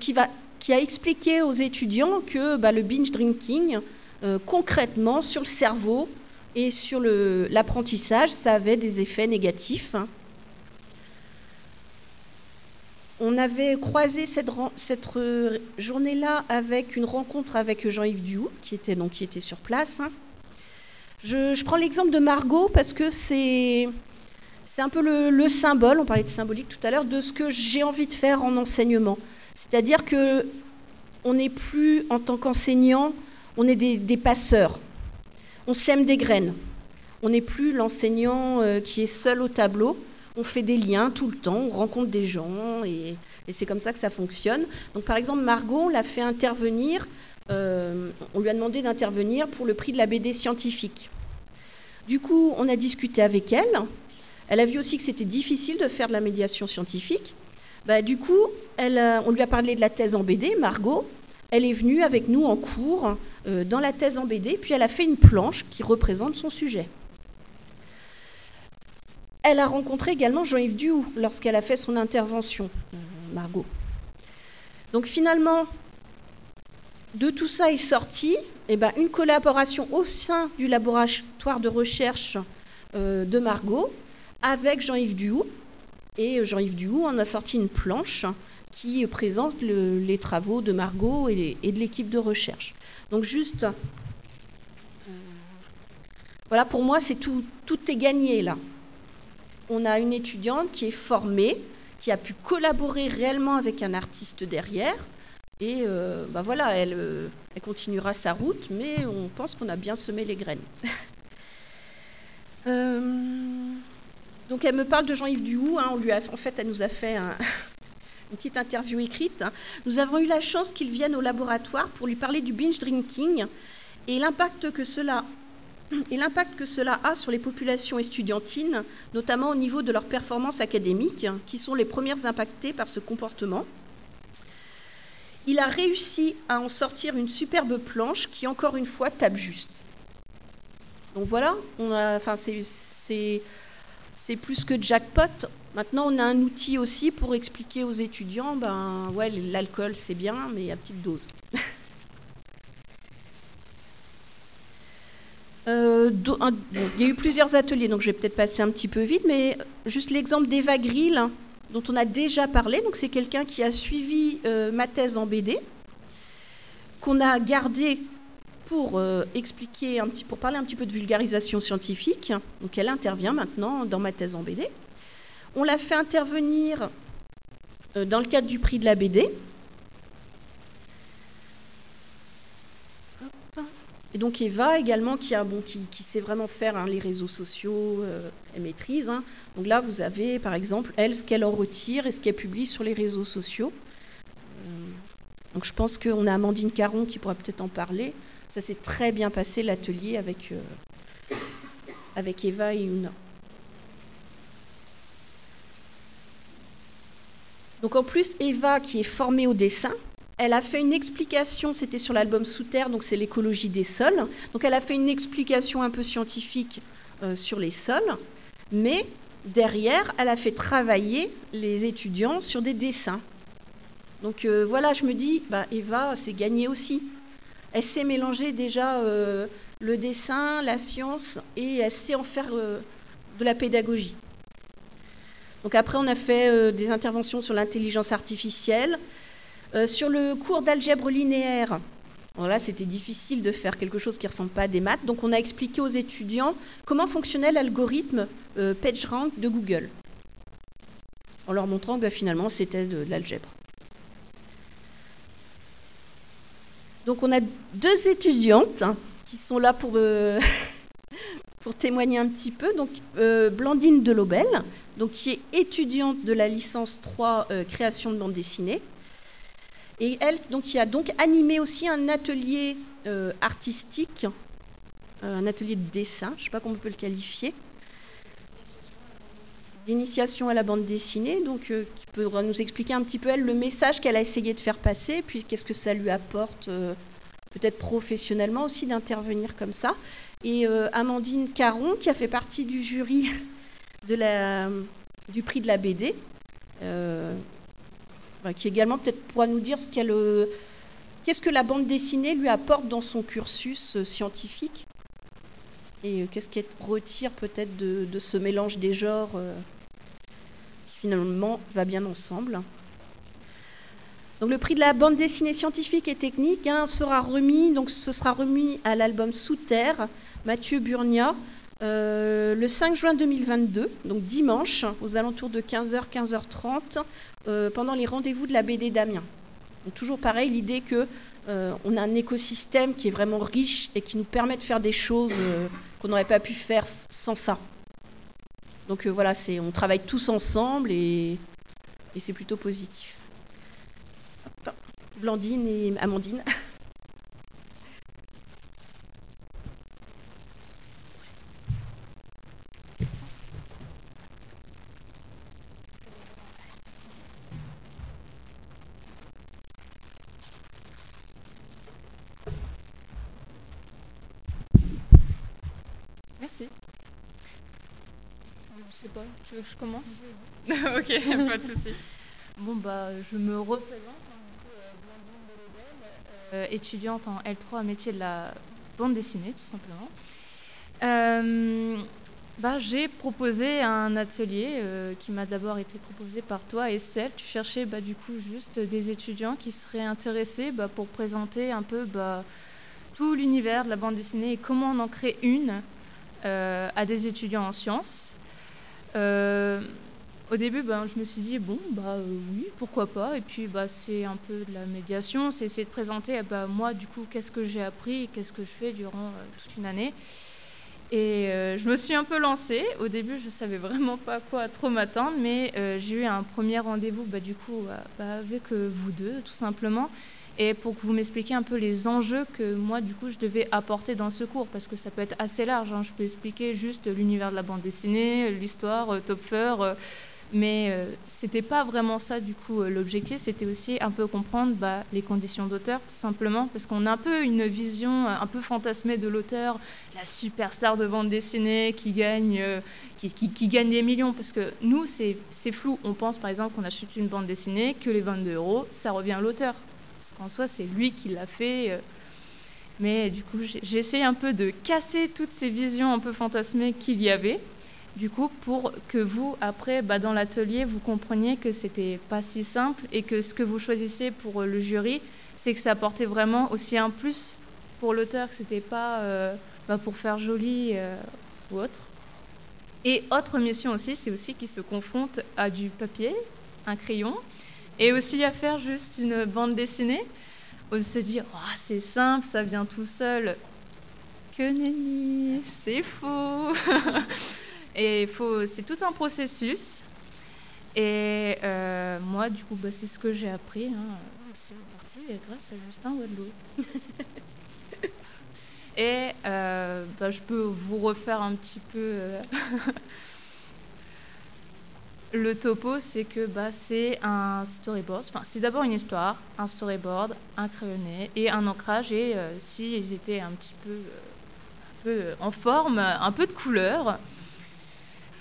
Speaker 1: qui, a expliqué aux étudiants que bah, le binge drinking, euh, concrètement sur le cerveau, Et sur l'apprentissage, ça avait des effets négatifs. On avait croisé cette, cette journée-là avec une rencontre avec Jean-Yves Duhoux, qui était, donc, qui était sur place. Je, prends l'exemple de Margot parce que c'est un peu le, symbole, on parlait de symbolique tout à l'heure, de ce que j'ai envie de faire en enseignement. C'est-à-dire que on n'est plus, en tant qu'enseignant, on est des, passeurs. On sème des graines. On n'est plus l'enseignant euh, qui est seul au tableau on fait des liens tout le temps, on rencontre des gens et, c'est comme ça que ça fonctionne. Donc par exemple, Margot, on l'a fait intervenir, euh, on lui a demandé d'intervenir pour le prix de la BD scientifique. Du coup, on a discuté avec elle. Elle a vu aussi que c'était difficile de faire de la médiation scientifique. Bah, du coup, on lui a parlé de la thèse en BD, Margot. Elle est venue avec nous en cours euh, dans la thèse en BD, puis elle a fait une planche qui représente son sujet. Elle a rencontré également Jean-Yves Duhoux lorsqu'elle a fait son intervention, euh, Margot. Donc finalement, de tout ça est sorti eh ben, une collaboration au sein du laboratoire de recherche euh, de Margot avec Jean-Yves Duhoux. Et Jean-Yves Duhoux en a sorti une planche qui présente les travaux de Margot et, de l'équipe de recherche. Donc juste, euh, voilà, pour moi, c'est tout, tout est gagné là on a une étudiante qui est formée, qui a pu collaborer réellement avec un artiste derrière. Et euh, bah voilà, euh, elle, continuera sa route, mais on pense qu'on a bien semé les graines. Euh, donc elle me parle de Jean-Yves Duhoux. Hein, on lui en fait, elle nous a fait une petite interview écrite. Nous avons eu la chance qu'il vienne au laboratoire pour lui parler du binge drinking et l'impact que cela et l'impact que cela a sur les populations estudiantines, notamment au niveau de leurs performances académiques, qui sont les premières impactées par ce comportement. Il a réussi à en sortir une superbe planche qui, encore une fois, tape juste. Donc voilà, c'est plus que jackpot. Maintenant, on a un outil aussi pour expliquer aux étudiants, ben ouais, l'alcool c'est bien, mais à petite dose. Euh, il y a eu plusieurs ateliers, donc je vais peut-être passer un petit peu vite, mais juste l'exemple d'Eva Grill, dont on a déjà parlé. Donc c'est quelqu'un qui a suivi euh, ma thèse en BD, qu'on a gardé pour euh, expliquer un petit, pour parler un petit peu de vulgarisation scientifique. Donc elle intervient maintenant dans ma thèse en BD. On l'a fait intervenir dans le cadre du prix de la BD. Et donc Eva également, qui, a, bon, qui, sait vraiment faire hein, les réseaux sociaux, euh, elle maîtrise. Hein. Donc là, vous avez par exemple, elle, ce qu'elle en retire et ce qu'elle publie sur les réseaux sociaux. Euh, donc je pense qu'on a Amandine Caron qui pourra peut-être en parler. Ça s'est très bien passé l'atelier avec, euh, avec Eva et Una. Donc en plus, Eva qui est formée au dessin, elle a fait une explication, c'était sur l'album Sous Terre, donc c'est l'écologie des sols. Donc elle a fait une explication un peu scientifique euh, sur les sols, mais derrière, elle a fait travailler les étudiants sur des dessins. Donc euh, voilà, je me dis, bah, Eva, c'est gagné aussi. Elle sait mélanger déjà euh, le dessin, la science, et elle sait en faire de la pédagogie. Donc après, on a fait des interventions sur l'intelligence artificielle, euh, sur le cours d'algèbre linéaire, c'était difficile de faire quelque chose qui ne ressemble pas à des maths, donc on a expliqué aux étudiants comment fonctionnait l'algorithme euh, PageRank de Google, en leur montrant que finalement c'était de, l'algèbre. Donc on a deux étudiantes qui sont là pour, euh, pour témoigner un petit peu. Donc Blandine Delobel, donc qui est étudiante de la licence 3 création de bande dessinée, et elle, qui a donc animé aussi un atelier euh, artistique, euh, un atelier de dessin, je ne sais pas comment on peut le qualifier, d'initiation à la bande dessinée, donc euh, qui pourra nous expliquer un petit peu elle le message qu'elle a essayé de faire passer, puis qu'est-ce que ça lui apporte, peut-être professionnellement aussi d'intervenir comme ça. Et Amandine Caron, qui a fait partie du jury du prix de la BD, qui également peut-être pourra nous dire ce qu'est-ce que la bande dessinée lui apporte dans son cursus euh, scientifique et qu'est-ce qui retire peut-être de, ce mélange des genres qui finalement va bien ensemble. Donc le prix de la bande dessinée scientifique et technique hein, sera remis, donc ce sera remis à l'album Sous Terre, Mathieu Burnia, euh, le 5 juin 2022, donc dimanche, aux alentours de 15h, 15h30, euh, pendant les rendez-vous de la BD d'Amiens. toujours pareil, l'idée qu'on euh, a un écosystème qui est vraiment riche et qui nous permet de faire des choses qu'on n'aurait pas pu faire sans ça. Donc voilà, on travaille tous ensemble et c'est plutôt positif. Blandine et Amandine.
Speaker 3: Merci. Je sais pas, je, commence Ok, pas de souci. Bon bah je me représente euh, étudiante en L3 métier de la bande dessinée, tout simplement. Euh, bah, j'ai proposé un atelier euh, qui m'a d'abord été proposé par toi, Estelle. Tu cherchais bah, du coup juste des étudiants qui seraient intéressés bah, pour présenter un peu bah, tout l'univers de la bande dessinée et comment on en crée une à des étudiants en sciences. Au début, ben, je me suis dit, bon, bah euh, oui, pourquoi pas. Et puis, bah, c'est un peu de la médiation, c'est essayer de présenter, bah, moi, du coup, qu'est-ce que j'ai appris, qu'est-ce que je fais durant euh, toute une année. Et euh, je me suis un peu lancée. Au début, je ne savais vraiment pas quoi trop m'attendre, mais j'ai eu un premier rendez-vous, bah, du coup, bah, avec vous deux, tout simplement. Et pour que vous m'expliquiez un peu les enjeux que moi, du coup, je devais apporter dans ce cours, parce que ça peut être assez large. Hein. Je peux expliquer juste l'univers de la bande dessinée, l'histoire, Topfer mais euh, c'était pas vraiment ça du coup euh, l'objectif, c'était aussi un peu comprendre bah, les conditions d'auteur tout simplement, parce qu'on a un peu une vision euh, un peu fantasmée de l'auteur, la superstar de bande dessinée qui gagne, qui, qui, gagne des millions, parce que nous c'est flou, on pense par exemple qu'on achète une bande dessinée, que les 22 euros, ça revient à l'auteur, qu'en soi c'est lui qui l'a fait. mais du coup, j'ai essayé un peu de casser toutes ces visions un peu fantasmées qu'il y avait du coup, pour que vous, après, bah, dans l'atelier, vous compreniez que c'était pas si simple et que ce que vous choisissez pour le jury, c'est que ça apportait vraiment aussi un plus pour l'auteur, que c'était pas euh, bah, pour faire joli euh, ou autre. Et autre mission aussi, c'est aussi qu'il se confronte à du papier, un crayon, et aussi à faire juste une bande dessinée. On se dit, oh, c'est simple, ça vient tout seul. Que nenni, c'est faux Et c'est tout un processus. Et euh, moi, du coup, bah, c'est ce que j'ai appris. Hein, grâce à Justin Wadlow. et euh, bah, je peux vous refaire un petit peu. Euh, le topo, c'est que bah, c'est un storyboard. Enfin, c'est d'abord une histoire, un storyboard, un crayonné et un ancrage. Et s'ils étaient un petit peu, un peu en forme, un peu de couleur.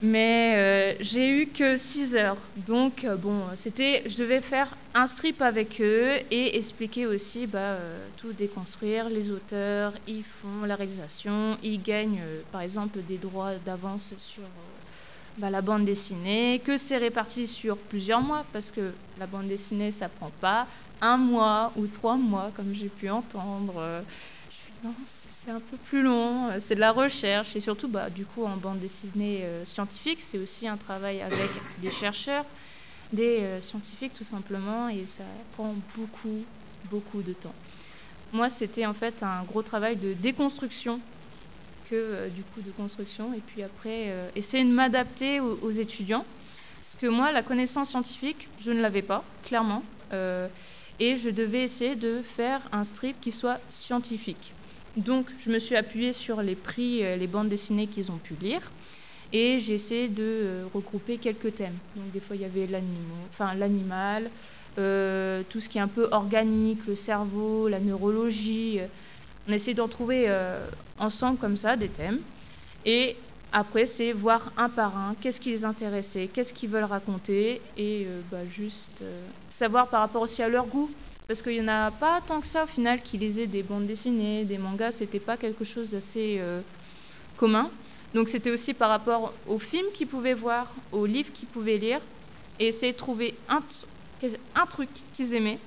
Speaker 3: Mais euh, j'ai eu que 6 heures. Donc, euh, bon, c'était, je devais faire un strip avec eux et expliquer aussi, bah, euh, tout déconstruire. Les auteurs, ils font la réalisation, ils gagnent, par exemple, des droits d'avance sur bah, la bande dessinée, que c'est réparti sur plusieurs mois, parce que la bande dessinée, ça prend pas un mois ou trois mois, comme j'ai pu entendre. C'est un peu plus long, c'est de la recherche et surtout, bah, du coup, en bande dessinée euh, scientifique, c'est aussi un travail avec des chercheurs, des euh, scientifiques tout simplement, et ça prend beaucoup, beaucoup de temps. Moi, c'était en fait un gros travail de déconstruction que du coup de construction, et puis après, essayer de m'adapter aux, étudiants, parce que moi, la connaissance scientifique, je ne l'avais pas, clairement, et je devais essayer de faire un strip qui soit scientifique. Donc, je me suis appuyée sur les prix, euh, les bandes dessinées qu'ils ont pu lire. Et j'ai essayé de euh, regrouper quelques thèmes. Donc, des fois, il y avait l'animal, euh, tout ce qui est un peu organique, le cerveau, la neurologie. On essaie d'en trouver ensemble comme ça des thèmes. Et après, c'est voir un par un qu'est-ce qui les intéressait, qu'est-ce qu'ils veulent raconter, et bah, juste savoir par rapport aussi à leur goût. Parce qu'il n'y en a pas tant que ça au final qui lisaient des bandes dessinées, des mangas, c'était pas quelque chose d'assez euh, commun. Donc c'était aussi par rapport aux films qu'ils pouvaient voir, aux livres qu'ils pouvaient lire, et essayer de trouver un, truc qu'ils aimaient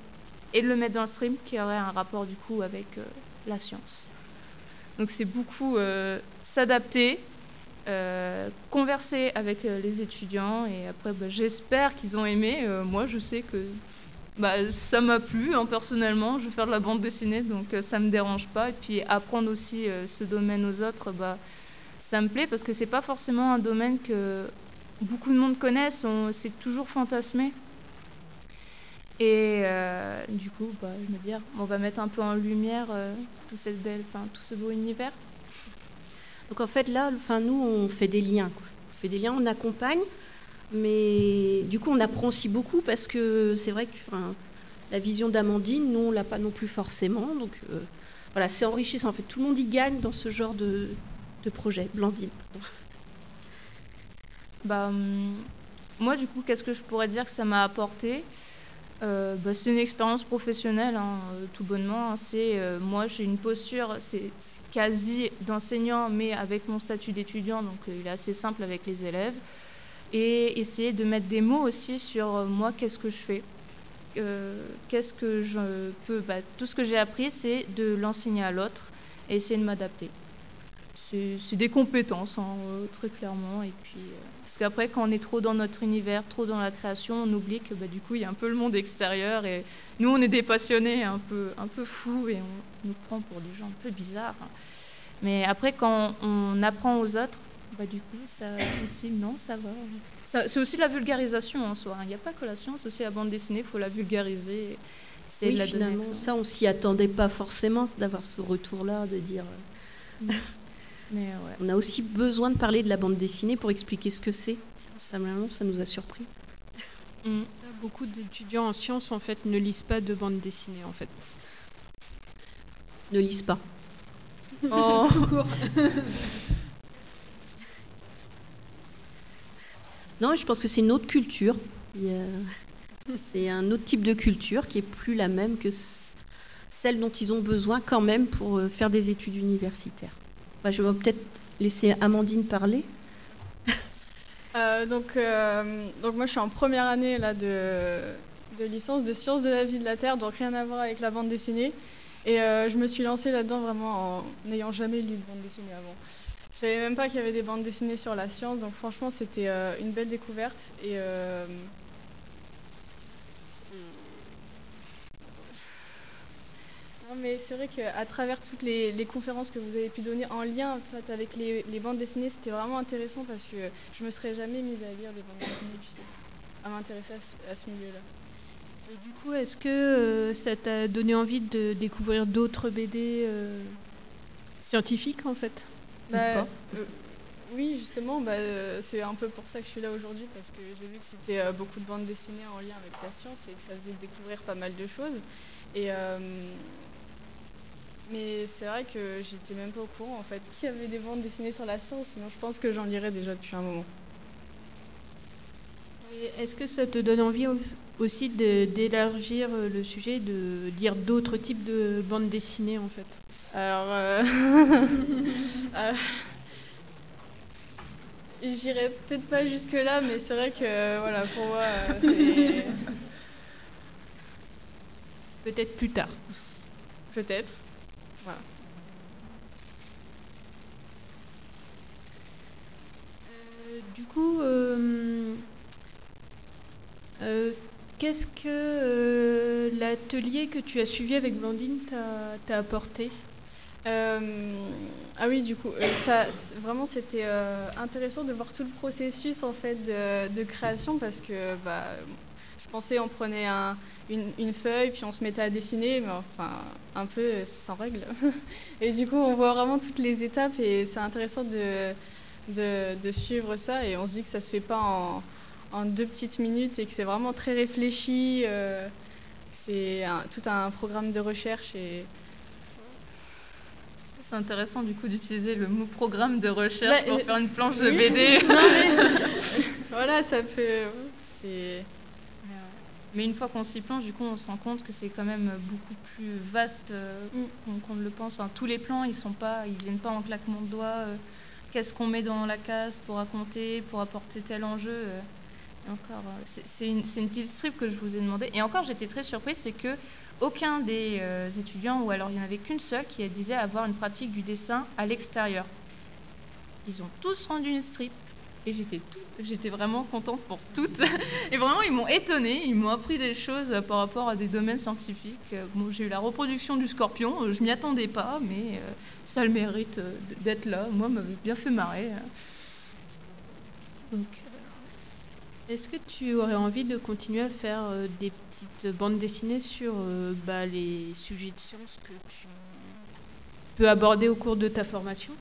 Speaker 3: et le mettre dans le stream qui aurait un rapport du coup avec euh, la science. Donc c'est beaucoup euh, s'adapter, euh, converser avec les étudiants et après bah, j'espère qu'ils ont aimé. moi je sais que bah, ça m'a plu hein, personnellement, je vais faire de la bande dessinée donc ça me dérange pas et puis apprendre aussi ce domaine aux autres bah, ça me plaît parce que c'est pas forcément un domaine que beaucoup de monde connaissent, c'est toujours fantasmé. Et euh, du coup, bah, je me dis, on va mettre un peu en lumière euh, tout, cette belle, tout ce beau univers.
Speaker 1: Donc en fait, là, enfin, nous, on fait des liens. On fait des liens, on accompagne, mais du coup, on apprend aussi beaucoup parce que c'est vrai que la vision d'Amandine, nous, on l'a pas non plus forcément. Donc euh, voilà, c'est enrichissant. En fait, tout le monde y gagne dans ce genre de, projet. Blandine.
Speaker 3: Bah, hum, moi, du coup, qu'est-ce que je pourrais dire que ça m'a apporté? Euh, bah, c'est une expérience professionnelle, hein, euh, tout bonnement. Hein. c'est euh, moi, j'ai une posture, c'est quasi d'enseignant, mais avec mon statut d'étudiant, donc il est assez simple avec les élèves. Et essayer de mettre des mots aussi sur moi, qu'est-ce que je fais, qu'est-ce que je peux. Bah, tout ce que j'ai appris, c'est de l'enseigner à l'autre et essayer de m'adapter. C'est des compétences, hein, très clairement. Et puis. Parce qu'après, quand on est trop dans notre univers, trop dans la création, on oublie que bah, du coup, il y a un peu le monde extérieur. Et nous, on est des passionnés un peu, un peu fous et on nous prend pour des gens un peu bizarres. Mais après, quand on apprend aux autres, bah, du coup, ça aussi, non, ça va. C'est aussi la vulgarisation en soi. Hein. Il n'y a pas que la science, aussi la bande dessinée, il faut la vulgariser.
Speaker 1: Oui, la finalement, ça, on s'y attendait pas forcément d'avoir ce retour-là, de dire. On a aussi besoin de parler de la bande dessinée pour expliquer ce que c'est. Ça, ça nous a surpris.
Speaker 2: Mm. Beaucoup d'étudiants en sciences en fait ne lisent pas de bande dessinée en fait.
Speaker 1: Ne lisent pas. Oh. non, je pense que c'est une autre culture. C'est un autre type de culture qui est plus la même que celle dont ils ont besoin quand même pour euh, faire des études universitaires. Je vais peut-être laisser Amandine parler.
Speaker 4: Euh, donc, euh, donc moi je suis en première année là, de, de, licence de sciences de la vie de la Terre, donc rien à voir avec la bande dessinée. Et euh, je me suis lancée là-dedans vraiment en n'ayant jamais lu de bande dessinée avant. Je savais même pas qu'il y avait des bandes dessinées sur la science, donc franchement c'était une belle découverte. Et mais c'est vrai qu'à travers toutes les, conférences que vous avez pu donner en lien en fait, avec les, bandes dessinées, c'était vraiment intéressant parce que je me serais jamais mise à lire des bandes dessinées, tu sais, à m'intéresser à ce, milieu-là.
Speaker 2: Et du coup, est-ce que euh, ça t'a donné envie de découvrir d'autres BD euh, scientifiques en fait
Speaker 4: bah, euh, Oui, justement, bah, c'est un peu pour ça que je suis là aujourd'hui parce que j'ai vu que c'était beaucoup de bandes dessinées en lien avec la science et que ça faisait découvrir pas mal de choses. Et mais c'est vrai que j'étais même pas au courant en fait. Qui avait des bandes dessinées sur la science? Sinon, je pense que j'en lirais déjà depuis un moment.
Speaker 2: Est-ce que ça te donne envie aussi d'élargir euh, le sujet, de lire d'autres types de bandes dessinées en fait?
Speaker 4: Alors, euh... euh j'irai peut-être pas jusque là, mais c'est vrai que voilà, pour moi,
Speaker 2: peut-être plus tard.
Speaker 4: Peut-être.
Speaker 2: Euh, du coup, euh, euh, qu'est-ce que l'atelier que tu as suivi avec Blandine t'a apporté?
Speaker 4: Ah oui, du coup, ça, vraiment, c'était intéressant de voir tout le processus en fait de, création parce que bah, je pensais on prenait une, feuille, puis on se mettait à dessiner, mais enfin, un peu euh, sans règle. et du coup, on voit vraiment toutes les étapes et c'est intéressant de, de, suivre ça. Et on se dit que ça se fait pas en, deux petites minutes et que c'est vraiment très réfléchi. Euh, c'est tout un programme de recherche et
Speaker 3: c'est intéressant du coup d'utiliser le mot programme de recherche bah, pour faire une planche de BD.
Speaker 4: voilà, ça peut. C'est
Speaker 3: mais une fois qu'on s'y plonge, du coup, on se rend compte que c'est quand même beaucoup plus vaste euh, mm. qu'on ne le pense. Enfin, tous les plans, ils sont pas, ils viennent pas en claquement de doigts. Euh, qu'est-ce qu'on met dans la case pour raconter, pour apporter tel enjeu. euh, et encore, euh, c'est- une, une petite strip que je vous ai demandé. Et encore, j'étais très surprise, c'est que aucun des euh, étudiants, ou alors il n'y en avait qu'une seule, qui disait avoir une pratique du dessin à l'extérieur. Ils ont tous rendu une strip. Et j'étais j'étais vraiment contente pour toutes. Et vraiment, ils m'ont étonnée. Ils m'ont appris des choses par rapport à des domaines scientifiques. Bon, j'ai eu la reproduction du scorpion. euh, Je m'y attendais pas, mais euh, ça le mérite euh, d'être là. Moi, m'avait bien fait marrer. hein.
Speaker 2: Donc, est-ce que tu aurais envie de continuer à faire des petites bandes dessinées sur bah, les sujets de sciences que tu peux aborder au cours de ta formation?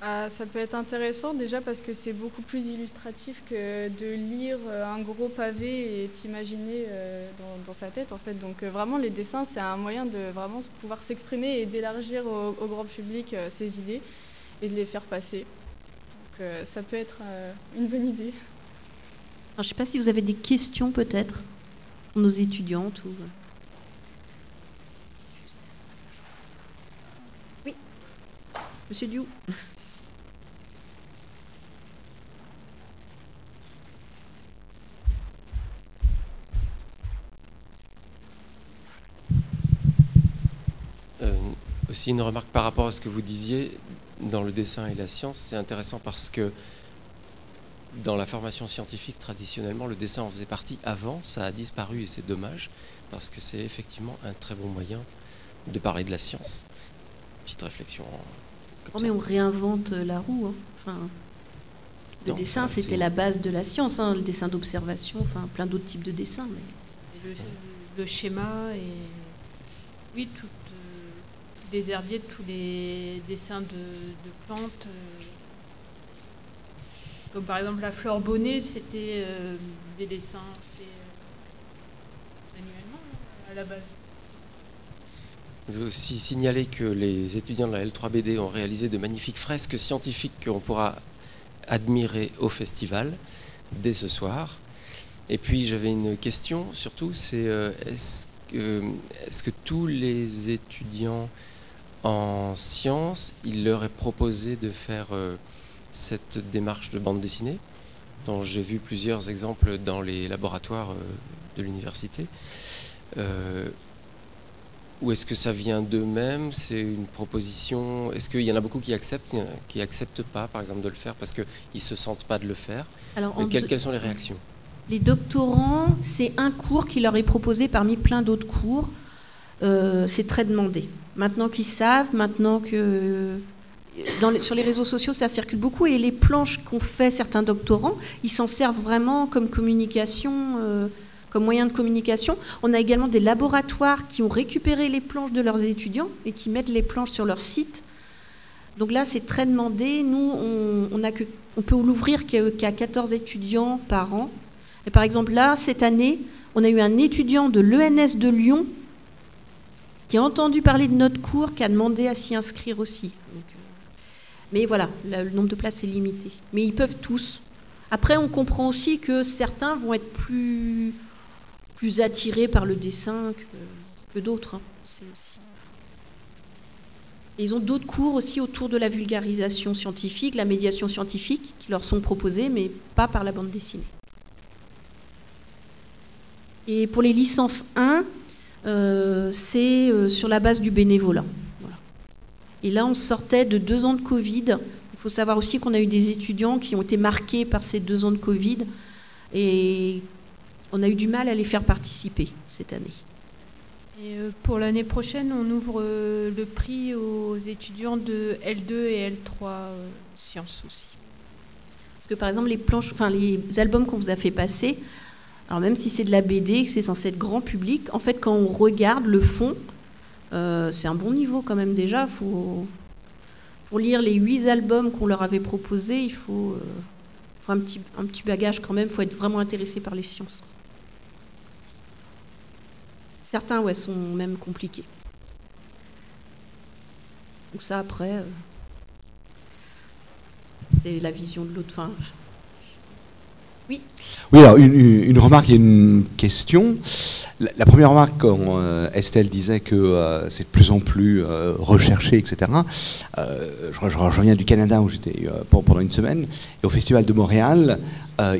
Speaker 4: Ah, ça peut être intéressant déjà parce que c'est beaucoup plus illustratif que de lire euh, un gros pavé et de s'imaginer euh, dans, dans sa tête en fait. Donc euh, vraiment les dessins c'est un moyen de vraiment pouvoir s'exprimer et d'élargir au, au grand public euh, ses idées et de les faire passer. Donc euh, ça peut être euh, une bonne idée.
Speaker 1: Alors, je ne sais pas si vous avez des questions peut-être pour nos étudiantes ou. Oui. Monsieur Diou.
Speaker 5: Euh, aussi une remarque par rapport à ce que vous disiez dans le dessin et la science, c'est intéressant parce que dans la formation scientifique, traditionnellement, le dessin en faisait partie avant, ça a disparu et c'est dommage parce que c'est effectivement un très bon moyen de parler de la science. Petite réflexion. comme
Speaker 1: Oh,
Speaker 5: ça.
Speaker 1: mais on réinvente euh, la roue. hein. Enfin, le
Speaker 5: Non,
Speaker 1: dessin, c'était la base de la science, hein, le dessin d'observation, enfin plein d'autres types de dessins. mais-
Speaker 2: le, le schéma et oui, toutes les herbiers, tous les dessins de, plantes. euh, comme par exemple la fleur bonnet, c'était euh, des dessins faits euh, annuellement à la base.
Speaker 5: Je veux aussi signaler que les étudiants de la L3BD ont réalisé de magnifiques fresques scientifiques qu'on pourra admirer au festival dès ce soir. Et puis j'avais une question surtout, c'est est-ce est-ce que tous les étudiants en sciences, il leur est proposé de faire euh, cette démarche de bande dessinée dont j'ai vu plusieurs exemples dans les laboratoires euh, de l'université. Euh, ou est-ce que ça vient d'eux-mêmes? C'est une proposition? Est-ce qu'il y en a beaucoup qui acceptent, qui acceptent pas, par exemple, de le faire parce qu'ils ne se sentent pas de le faire?
Speaker 1: Alors,
Speaker 5: quelles sont les réactions?
Speaker 1: Les doctorants, c'est un cours qui leur est proposé parmi plein d'autres cours. Euh, c'est très demandé. Maintenant qu'ils savent, maintenant que les- sur les réseaux sociaux, ça circule beaucoup et les planches qu'ont fait certains doctorants, ils s'en servent vraiment comme communication, euh, comme moyen de communication. On a également des laboratoires qui ont récupéré les planches de leurs étudiants et qui mettent les planches sur leur site. Donc là, c'est très demandé. Nous, on, on peut l'ouvrir qu'à qu'à 14 étudiants par an. Et par exemple, là, cette année, on a eu un étudiant de l'ENS de Lyon qui a entendu parler de notre cours, qui a demandé à s'y inscrire aussi. Euh, mais voilà, le, nombre de places est limité. Mais ils peuvent tous. Après, on comprend aussi que certains vont être plus, plus attirés par le dessin que, d'autres. hein. Ils ont d'autres cours aussi autour de la vulgarisation scientifique, la médiation scientifique, qui leur sont proposés, mais pas par la bande dessinée. Et pour les licences 1, euh, c'est euh, sur la base du bénévolat. Voilà. Et là, on sortait de deux ans de Covid. Il faut savoir aussi qu'on a eu des étudiants qui ont été marqués par ces deux ans de Covid. Et on a eu du mal à les faire participer cette année.
Speaker 2: Et euh, pour l'année prochaine, on ouvre euh, le prix aux étudiants de L2 et L3 euh, sciences aussi.
Speaker 1: Parce que par exemple, les planches, enfin les albums qu'on vous a fait passer, alors même si c'est de la BD, que c'est censé être grand public, en fait, quand on regarde le fond, euh, c'est un bon niveau quand même déjà. Faut, pour lire les huit albums qu'on leur avait proposés, il faut, euh, un, petit, un petit bagage quand même. Il faut être vraiment intéressé par les sciences. Certains, ouais, sont même compliqués. Donc ça, après, euh, c'est la vision de l'autre. Oui.
Speaker 6: Oui, alors une, remarque et une question. La, première remarque, quand euh, Estelle disait que euh, c'est de plus en plus euh, recherché, etc. je, reviens du Canada où j'étais pen- pendant une semaine. Et au Festival de Montréal,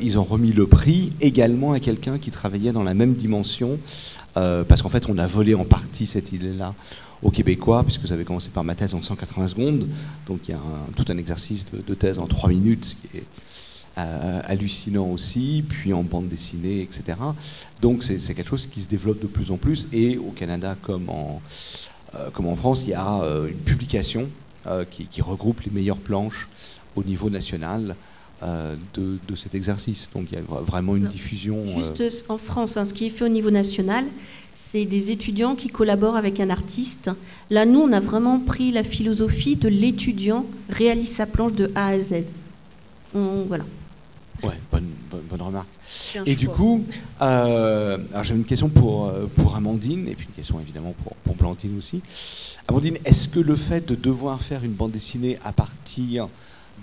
Speaker 6: ils ont remis le prix également à quelqu'un qui travaillait dans la même dimension. parce qu'en fait, on a volé en partie cette idée-là aux Québécois, puisque avez commencé par ma thèse en 180 secondes. Donc il y a tout un exercice de, de thèse en 3 minutes, ce qui est euh, hallucinant aussi, puis en bande dessinée, etc. Donc c'est quelque chose qui se développe de plus en plus. Et au Canada comme en, euh, comme en France, il y a euh, une publication euh, qui, qui regroupe les meilleures planches au niveau national de, de cet exercice. Donc il y a vra- vraiment une
Speaker 1: Non.
Speaker 6: diffusion.
Speaker 1: Juste en France, hein, ce qui est fait au niveau national, c'est des étudiants qui collaborent avec un artiste. Là, nous, on a vraiment pris la philosophie de l'étudiant réalise sa planche de A à Z. On- voilà.
Speaker 6: Ouais, bonne, bonne, bonne remarque. Et du coup, euh, alors j'avais une question pour, euh, pour Amandine, et puis une question évidemment pour, pour Blandine aussi. Amandine, est-ce que le fait de devoir faire une bande dessinée à partir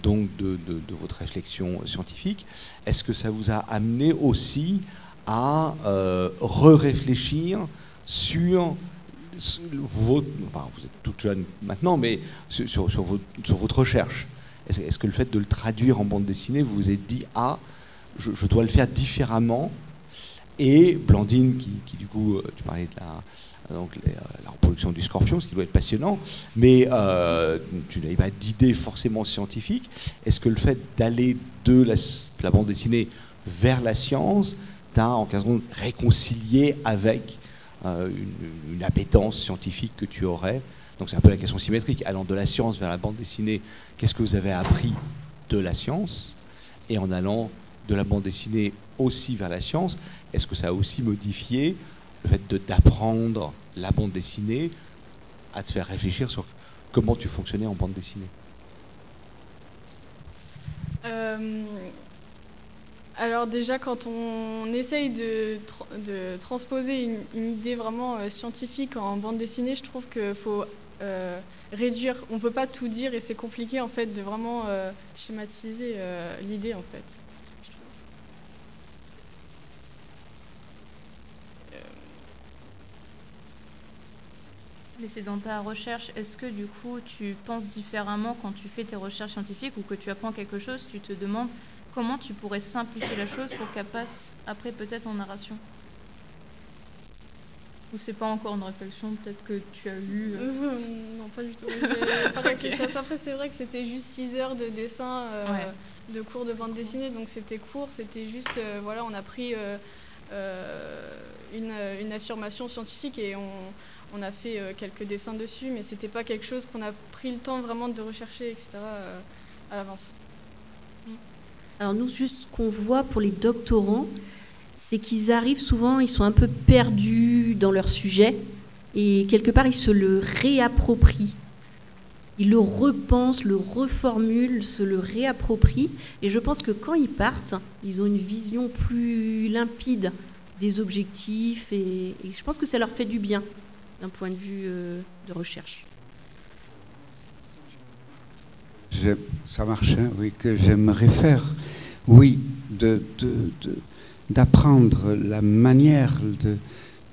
Speaker 6: donc de, de- de votre réflexion scientifique, est-ce que ça vous a amené aussi à euh, re-réfléchir sur, sur votre, enfin vous êtes toute jeune maintenant, mais sur, sur, sur votre, sur votre recherche? Est-ce que le fait de le traduire en bande dessinée, vous vous êtes dit, ah, je, dois le faire différemment. Et Blandine, qui, qui, du coup, euh, tu parlais de euh, la reproduction du scorpion, ce qui doit être passionnant, mais euh, tu n'avais pas d'idée forcément scientifique. Est-ce que le fait d'aller de la, bande dessinée vers la science t'a en quelque sorte réconcilié avec une appétence scientifique que tu aurais Donc c'est un peu la question symétrique. Allant de la science vers la bande dessinée, qu'est-ce que vous avez appris de la science? Et en allant de la bande dessinée aussi vers la science, est-ce que ça a aussi modifié le fait d'apprendre la bande dessinée à te faire réfléchir sur comment tu fonctionnais en bande dessinée?
Speaker 4: Euh, alors déjà, quand on essaye de transposer une, une idée vraiment euh, scientifique en bande dessinée, je trouve qu'il faut euh, réduire. On ne peut pas tout dire et c'est compliqué en fait de vraiment euh, schématiser euh, l'idée en fait.
Speaker 3: dans ta recherche, est-ce que du coup tu penses différemment quand tu fais tes recherches scientifiques ou que tu apprends quelque chose, tu te demandes comment tu pourrais simplifier la chose pour qu'elle passe après peut-être en narration? Ou c'est pas encore une réflexion peut-être que tu as eue euh,
Speaker 4: Euh, non, pas du tout. Pas. Après, c'est vrai que c'était juste 6 heures de dessin, euh,
Speaker 3: Ouais.
Speaker 4: de cours de bande dessinée, donc c'était court. C'était juste, euh, voilà, on a pris euh, euh, une, une affirmation scientifique et on, on a fait euh, quelques dessins dessus, mais c'était pas quelque chose qu'on a pris le temps vraiment de rechercher, etc. euh, à l'avance.
Speaker 1: Alors nous, juste ce qu'on voit pour les doctorants, c'est qu'ils arrivent souvent, ils sont un peu perdus dans leur sujet et quelque part ils se le réapproprient. Ils le repensent, le reformulent, se le réapproprient. Et je pense que quand ils partent, ils ont une vision plus limpide des objectifs et, je pense que ça leur fait du bien d'un point de vue euh, de recherche.
Speaker 7: Ça marche, hein, oui, que j'aimerais faire. Oui, de, de- de- d'apprendre la manière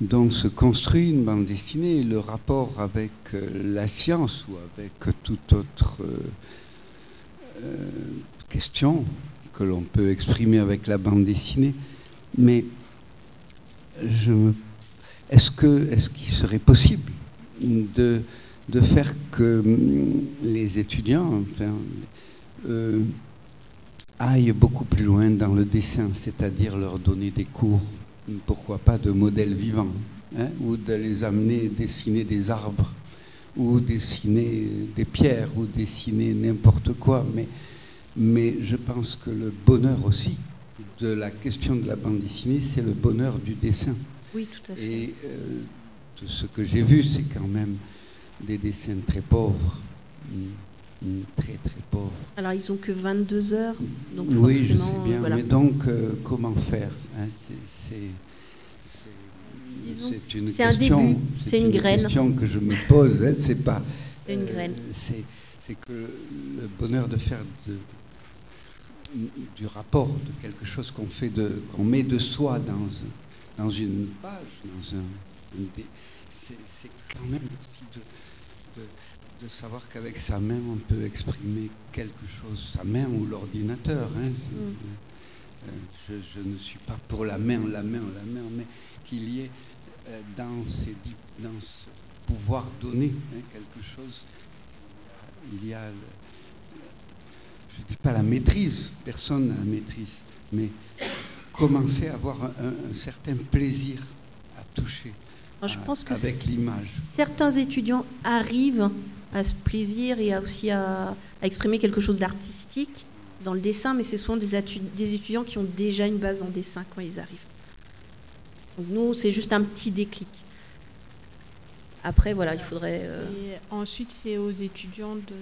Speaker 7: dont se construit une bande dessinée, le rapport avec euh, la science ou avec toute autre euh, euh, question que l'on peut exprimer avec la bande dessinée. Mais est-ce est-ce qu'il serait possible de de faire que hum, les étudiants enfin, aillent beaucoup plus loin dans le dessin, c'est-à-dire leur donner des cours, pourquoi pas de modèles vivants, hein, ou de les amener dessiner des arbres, ou dessiner des pierres, ou dessiner n'importe quoi. Mais, mais je pense que le bonheur aussi de la question de la bande dessinée, c'est le bonheur du dessin.
Speaker 1: Oui, tout à fait.
Speaker 7: Et euh, tout ce que j'ai vu, c'est quand même des dessins très pauvres. Mm, Très, très pauvres.
Speaker 1: Alors ils ont que 22 heures, donc
Speaker 7: oui, je sais
Speaker 1: forcément,
Speaker 7: bien.
Speaker 1: voilà.
Speaker 7: Mais donc, euh, comment faire hein, c'est- une question.
Speaker 1: c'est une graine.
Speaker 7: question que je me pose. hein, c'est pas.
Speaker 1: Une graine.
Speaker 7: C'est que le bonheur de faire de, du rapport, de quelque chose qu'on fait de, qu'on met de soi dans, dans une page, dans un, c'est, quand même aussi de, de, savoir qu'avec sa main on peut exprimer quelque chose, sa main ou l'ordinateur. Hein. Mm. Euh, je, je, ne suis pas pour la main, la main, la main, mais qu'il y ait euh, dans, ces, dans ce pouvoir donné hein, quelque chose, il y a je ne dis pas la maîtrise, personne n'a la maîtrise, mais commencer à avoir un, certain plaisir à toucher
Speaker 1: je pense que
Speaker 7: avec l'image.
Speaker 1: Certains étudiants arrivent à ce plaisir et aussi à, exprimer quelque chose d'artistique dans le dessin, mais c'est souvent des, des, étudiants qui ont déjà une base en dessin quand ils arrivent. Donc nous, c'est juste un petit déclic. Après, voilà, il faudrait... Euh,
Speaker 2: ensuite, c'est aux étudiants de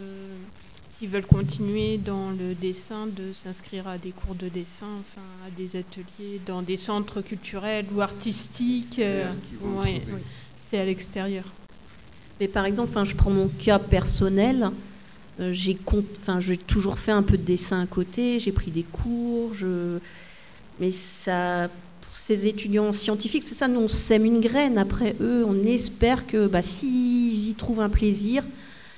Speaker 2: qui veulent continuer dans le dessin de s'inscrire à des cours de dessin, enfin à des ateliers dans des centres culturels ou artistiques. Euh, c'est à l'extérieur.
Speaker 1: Mais par exemple, je prends mon cas personnel. Euh, j'ai toujours fait un peu de dessin à côté. J'ai pris des cours. Je... Mais ça, pour ces étudiants scientifiques, c'est ça. Nous, on sème une graine. Après eux, on espère que bah, s'ils y trouvent un plaisir,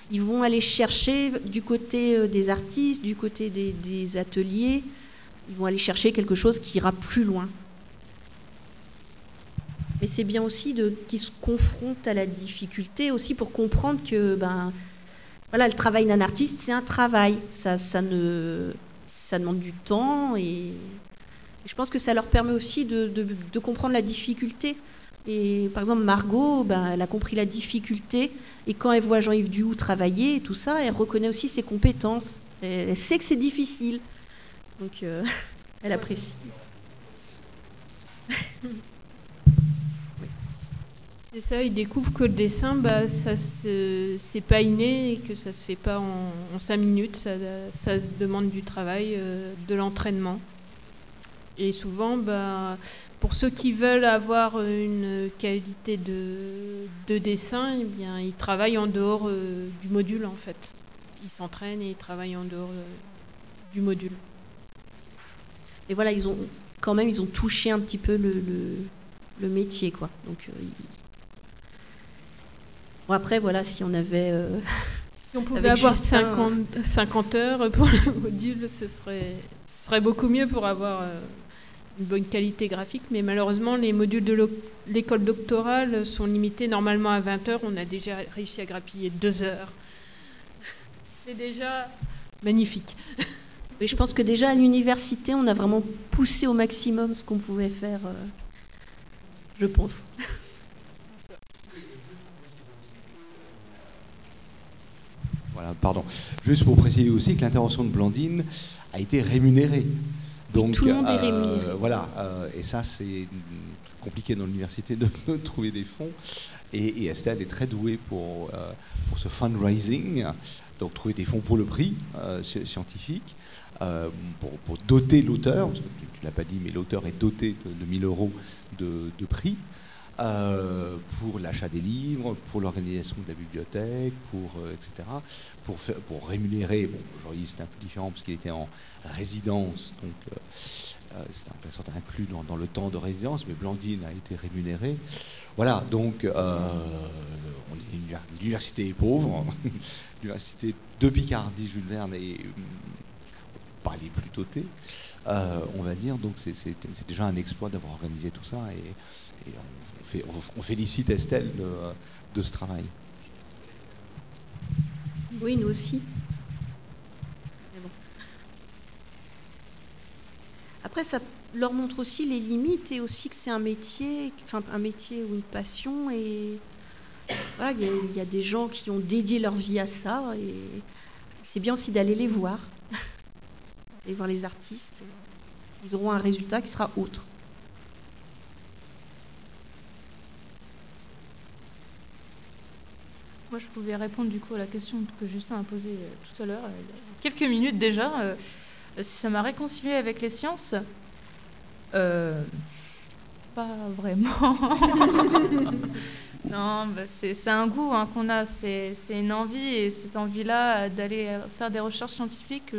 Speaker 1: ils vont aller chercher du côté euh, des artistes, du côté des, ateliers, ils vont aller chercher quelque chose qui ira plus loin. Mais c'est bien aussi qu'ils se confrontent à la difficulté aussi pour comprendre que ben, voilà, le travail d'un artiste, c'est un travail. Ça, ça, ne, ça demande du temps et, je pense que ça leur permet aussi de, de comprendre la difficulté. Et par exemple, Margot, ben, elle a compris la difficulté. Et quand elle voit Jean-Yves Duhoux travailler et tout ça, elle reconnaît aussi ses compétences. Elle, sait que c'est difficile. Donc, euh, elle apprécie.
Speaker 2: Ça, il découvre que le dessin, bah, ça c'est pas inné et que ça se fait pas en, cinq minutes. Ça, ça, demande du travail, euh, de l'entraînement. Et souvent, bah, pour ceux qui veulent avoir une qualité de, dessin, eh bien, ils travaillent en dehors euh, du module en fait. Ils s'entraînent et ils travaillent en dehors euh, du module.
Speaker 1: Et voilà, ils ont quand même ils ont touché un petit peu le, métier quoi. Donc bon, après voilà, si on avait
Speaker 2: si on pouvait avoir 50, 50, heures pour le module, ce serait, ce serait beaucoup mieux pour avoir une bonne qualité graphique, mais malheureusement, les modules de l'école doctorale sont limités normalement à 20 heures. On a déjà réussi à grappiller 2 heures. C'est déjà magnifique.
Speaker 1: Oui, je pense que déjà à l'université, on a vraiment poussé au maximum ce qu'on pouvait faire, euh, je pense.
Speaker 6: Voilà, pardon. Juste pour préciser aussi que l'intervention de Blandine a été rémunérée.
Speaker 1: Donc, tout le monde est rémunéré.
Speaker 6: Euh, voilà, euh, et ça c'est compliqué dans l'université de trouver des fonds. Et, Estelle est très douée pour, euh, pour ce fundraising, donc trouver des fonds pour le prix scientifique, pour, doter l'auteur, tu ne l'as pas dit, mais l'auteur est doté de, 1000 euros de, de prix. Euh, pour l'achat des livres, pour l'organisation de la bibliothèque, pour, euh, etc. Pour, rémunérer, bon, aujourd'hui c'était un peu différent parce qu'il était en résidence, donc euh, c'était un peu sorte inclus dans, le temps de résidence, mais Blandine a été rémunérée. Voilà, donc l'université est pauvre, l'université de Picardie, Jules Verne est pas les plus dotées, on va dire, donc c'est déjà un exploit d'avoir organisé tout ça et on, félicite Estelle de, ce travail.
Speaker 1: Oui, nous aussi. Après, ça leur montre aussi les limites et aussi que c'est un métier, enfin un métier ou une passion. Et voilà, il y, a des gens qui ont dédié leur vie à ça. Et c'est bien aussi d'aller les voir, aller voir les artistes. Ils auront un résultat qui sera autre.
Speaker 3: Moi, je pouvais répondre du coup à la question que Justin a posée euh, tout à l'heure, euh, quelques minutes déjà. Euh, si ça m'a réconcilié avec les sciences, pas vraiment. non, bah, c'est un goût hein, qu'on a, c'est une envie, et cette envie-là d'aller faire des recherches scientifiques,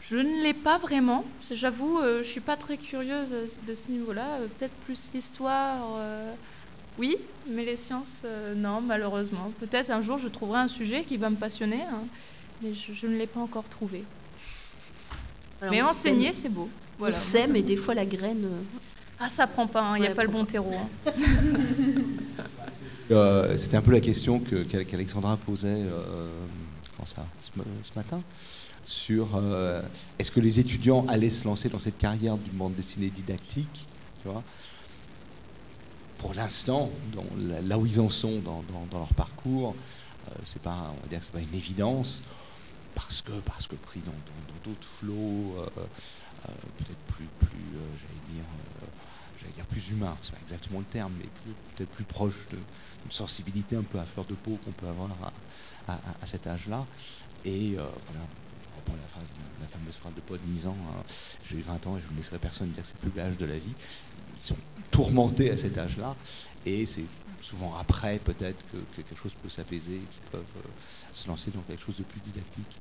Speaker 3: Je ne l'ai pas vraiment. J'avoue, je ne suis pas très curieuse de ce niveau-là. Peut-être plus l'histoire. Oui, mais les sciences, non, malheureusement. Peut-être un jour, je trouverai un sujet qui va me passionner, hein, mais je, ne l'ai pas encore trouvé. mais enseigner, c'est beau.
Speaker 1: Voilà, on sème, mais des fois la graine.
Speaker 3: Ah, ça prend pas, il hein, n'y a pas le bon terreau. Hein.
Speaker 6: Euh, c'était un peu la question qu'Alexandra posait euh, ça, ce, matin sur euh, est-ce que les étudiants allaient se lancer dans cette carrière du bande dessinée didactique tu vois? Pour l'instant, là où ils en sont dans, leur parcours, c'est pas, on va dire que c'est pas une évidence parce que parce que pris dans d'autres flots, peut-être plus plus, j'allais dire dire plus humain, c'est pas exactement le terme, mais peut-être plus proche d'une sensibilité un peu à fleur de peau qu'on peut avoir à, cet âge-là. Et euh, voilà, la, phrase, la fameuse phrase de Paul hein, j'ai 20 ans et je ne laisserai personne dire que c'est plus l'âge de la vie. Ils sont tourmentés à cet âge-là, et c'est souvent après peut-être que, quelque chose peut s'apaiser qu'ils peuvent euh, se lancer dans quelque chose de plus didactique.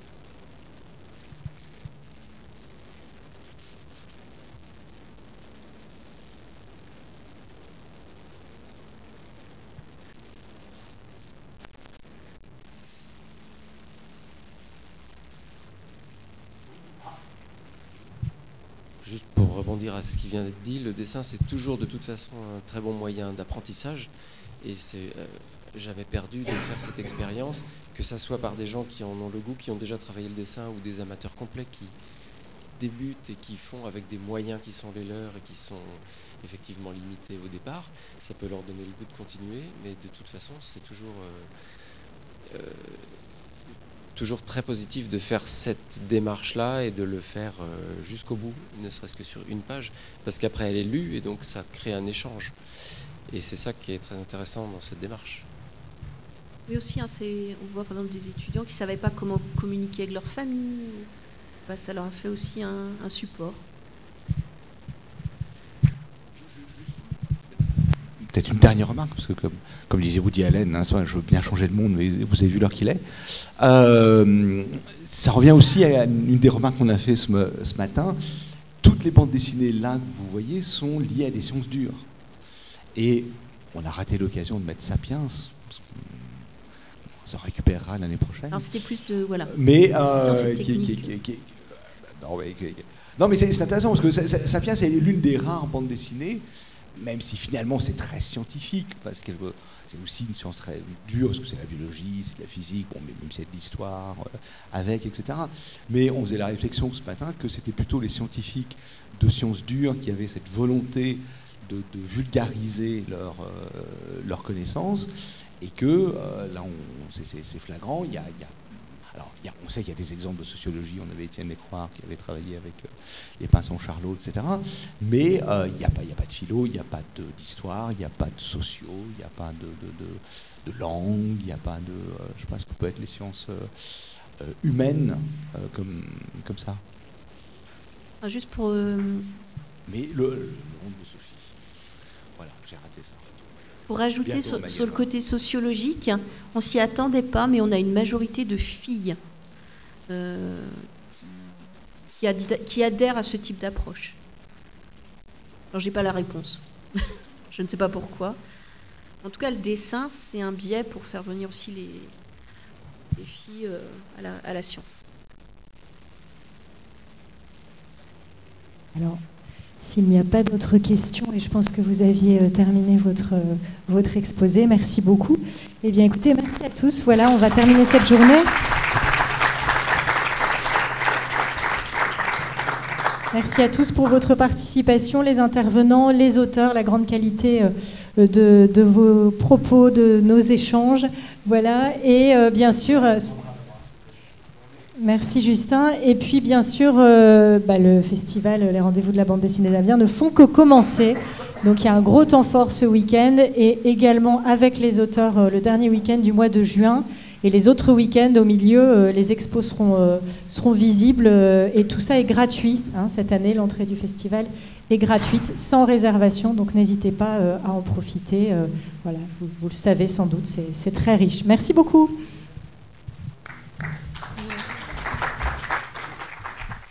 Speaker 5: Rebondir à ce qui vient d'être dit, le dessin c'est toujours de toute façon un très bon moyen d'apprentissage. Et c'est, euh, j'avais perdu de faire cette expérience, que ça soit par des gens qui en ont le goût, qui ont déjà travaillé le dessin, ou des amateurs complets qui débutent et qui font avec des moyens qui sont les leurs et qui sont effectivement limités au départ. Ça peut leur donner le goût de continuer, mais de toute façon c'est toujours euh, euh, toujours très positif de faire cette démarche-là et de le faire euh, jusqu'au bout, ne serait-ce que sur une page, parce qu'après elle est lue et donc ça crée un échange. Et c'est ça qui est très intéressant dans cette démarche.
Speaker 1: Mais aussi, hein, on voit par exemple des étudiants qui ne savaient pas comment communiquer avec leur famille. Ça leur a fait aussi un support.
Speaker 6: Peut-être une dernière remarque, parce que comme, comme disait Woody Allen, hein, je veux bien changer de monde, mais vous avez vu l'heure qu'il est. Euh, ça revient aussi à une des remarques qu'on a fait ce, matin. Toutes les bandes dessinées là que vous voyez sont liées à des sciences dures. Et on a raté l'occasion de mettre Sapiens. On s'en récupérera l'année prochaine.
Speaker 1: Alors c'était plus de voilà.
Speaker 6: Mais non, mais c'est intéressant parce que Sapiens est l'une des rares bandes dessinées même si finalement c'est très scientifique, parce que c'est aussi une science très dure, parce que c'est la biologie, c'est la physique, bon, mais même c'est de l'histoire euh, avec, etc. Mais on faisait la réflexion ce matin que c'était plutôt les scientifiques de sciences dures qui avaient cette volonté de, vulgariser leur, euh, leur connaissance, et que euh, là, c'est flagrant, il y a alors, on sait qu'il y a des exemples de sociologie. On avait Étienne Lécroix qui avait travaillé avec euh, les pinsons Charlot, etc. Mais euh, il n'y a, pas, a pas de philo, il n'y a pas d'histoire, il n'y a pas de sociaux, il n'y a pas de, langue, il n'y a pas de. Euh, je ne sais pas ce que peut être les sciences humaines comme, comme ça.
Speaker 1: Ah, juste pour.
Speaker 6: Mais le, le nom de Sophie. Voilà, j'ai raté ça.
Speaker 1: Pour ajouter sur, le côté sociologique, on s'y attendait pas, mais on a une majorité de filles euh, qui, adhèrent à ce type d'approche. Alors, j'ai pas la réponse. Je ne sais pas pourquoi. En tout cas, le dessin, c'est un biais pour faire venir aussi les, filles euh, à, la, à la science.
Speaker 8: Alors, s'il n'y a pas d'autres questions, et je pense que vous aviez euh, terminé votre, euh, votre exposé, merci beaucoup. Eh bien écoutez, merci à tous. Voilà, on va terminer cette journée. Merci à tous pour votre participation, les intervenants, les auteurs, la grande qualité euh, de vos propos, de nos échanges. Voilà, et bien sûr. Merci Justin. Et puis bien sûr, euh, bah, le festival Les Rendez-vous de la bande dessinée d'Amiens ne font que commencer. Donc il y a un gros temps fort ce week-end et également avec les auteurs euh, le dernier week-end du mois de juin. Et les autres week-ends au milieu, euh, les expos seront, visibles et tout ça est gratuit. Hein, cette année, l'entrée du festival est gratuite, sans réservation, donc n'hésitez pas à en profiter. voilà, vous, le savez sans doute, c'est très riche. Merci beaucoup.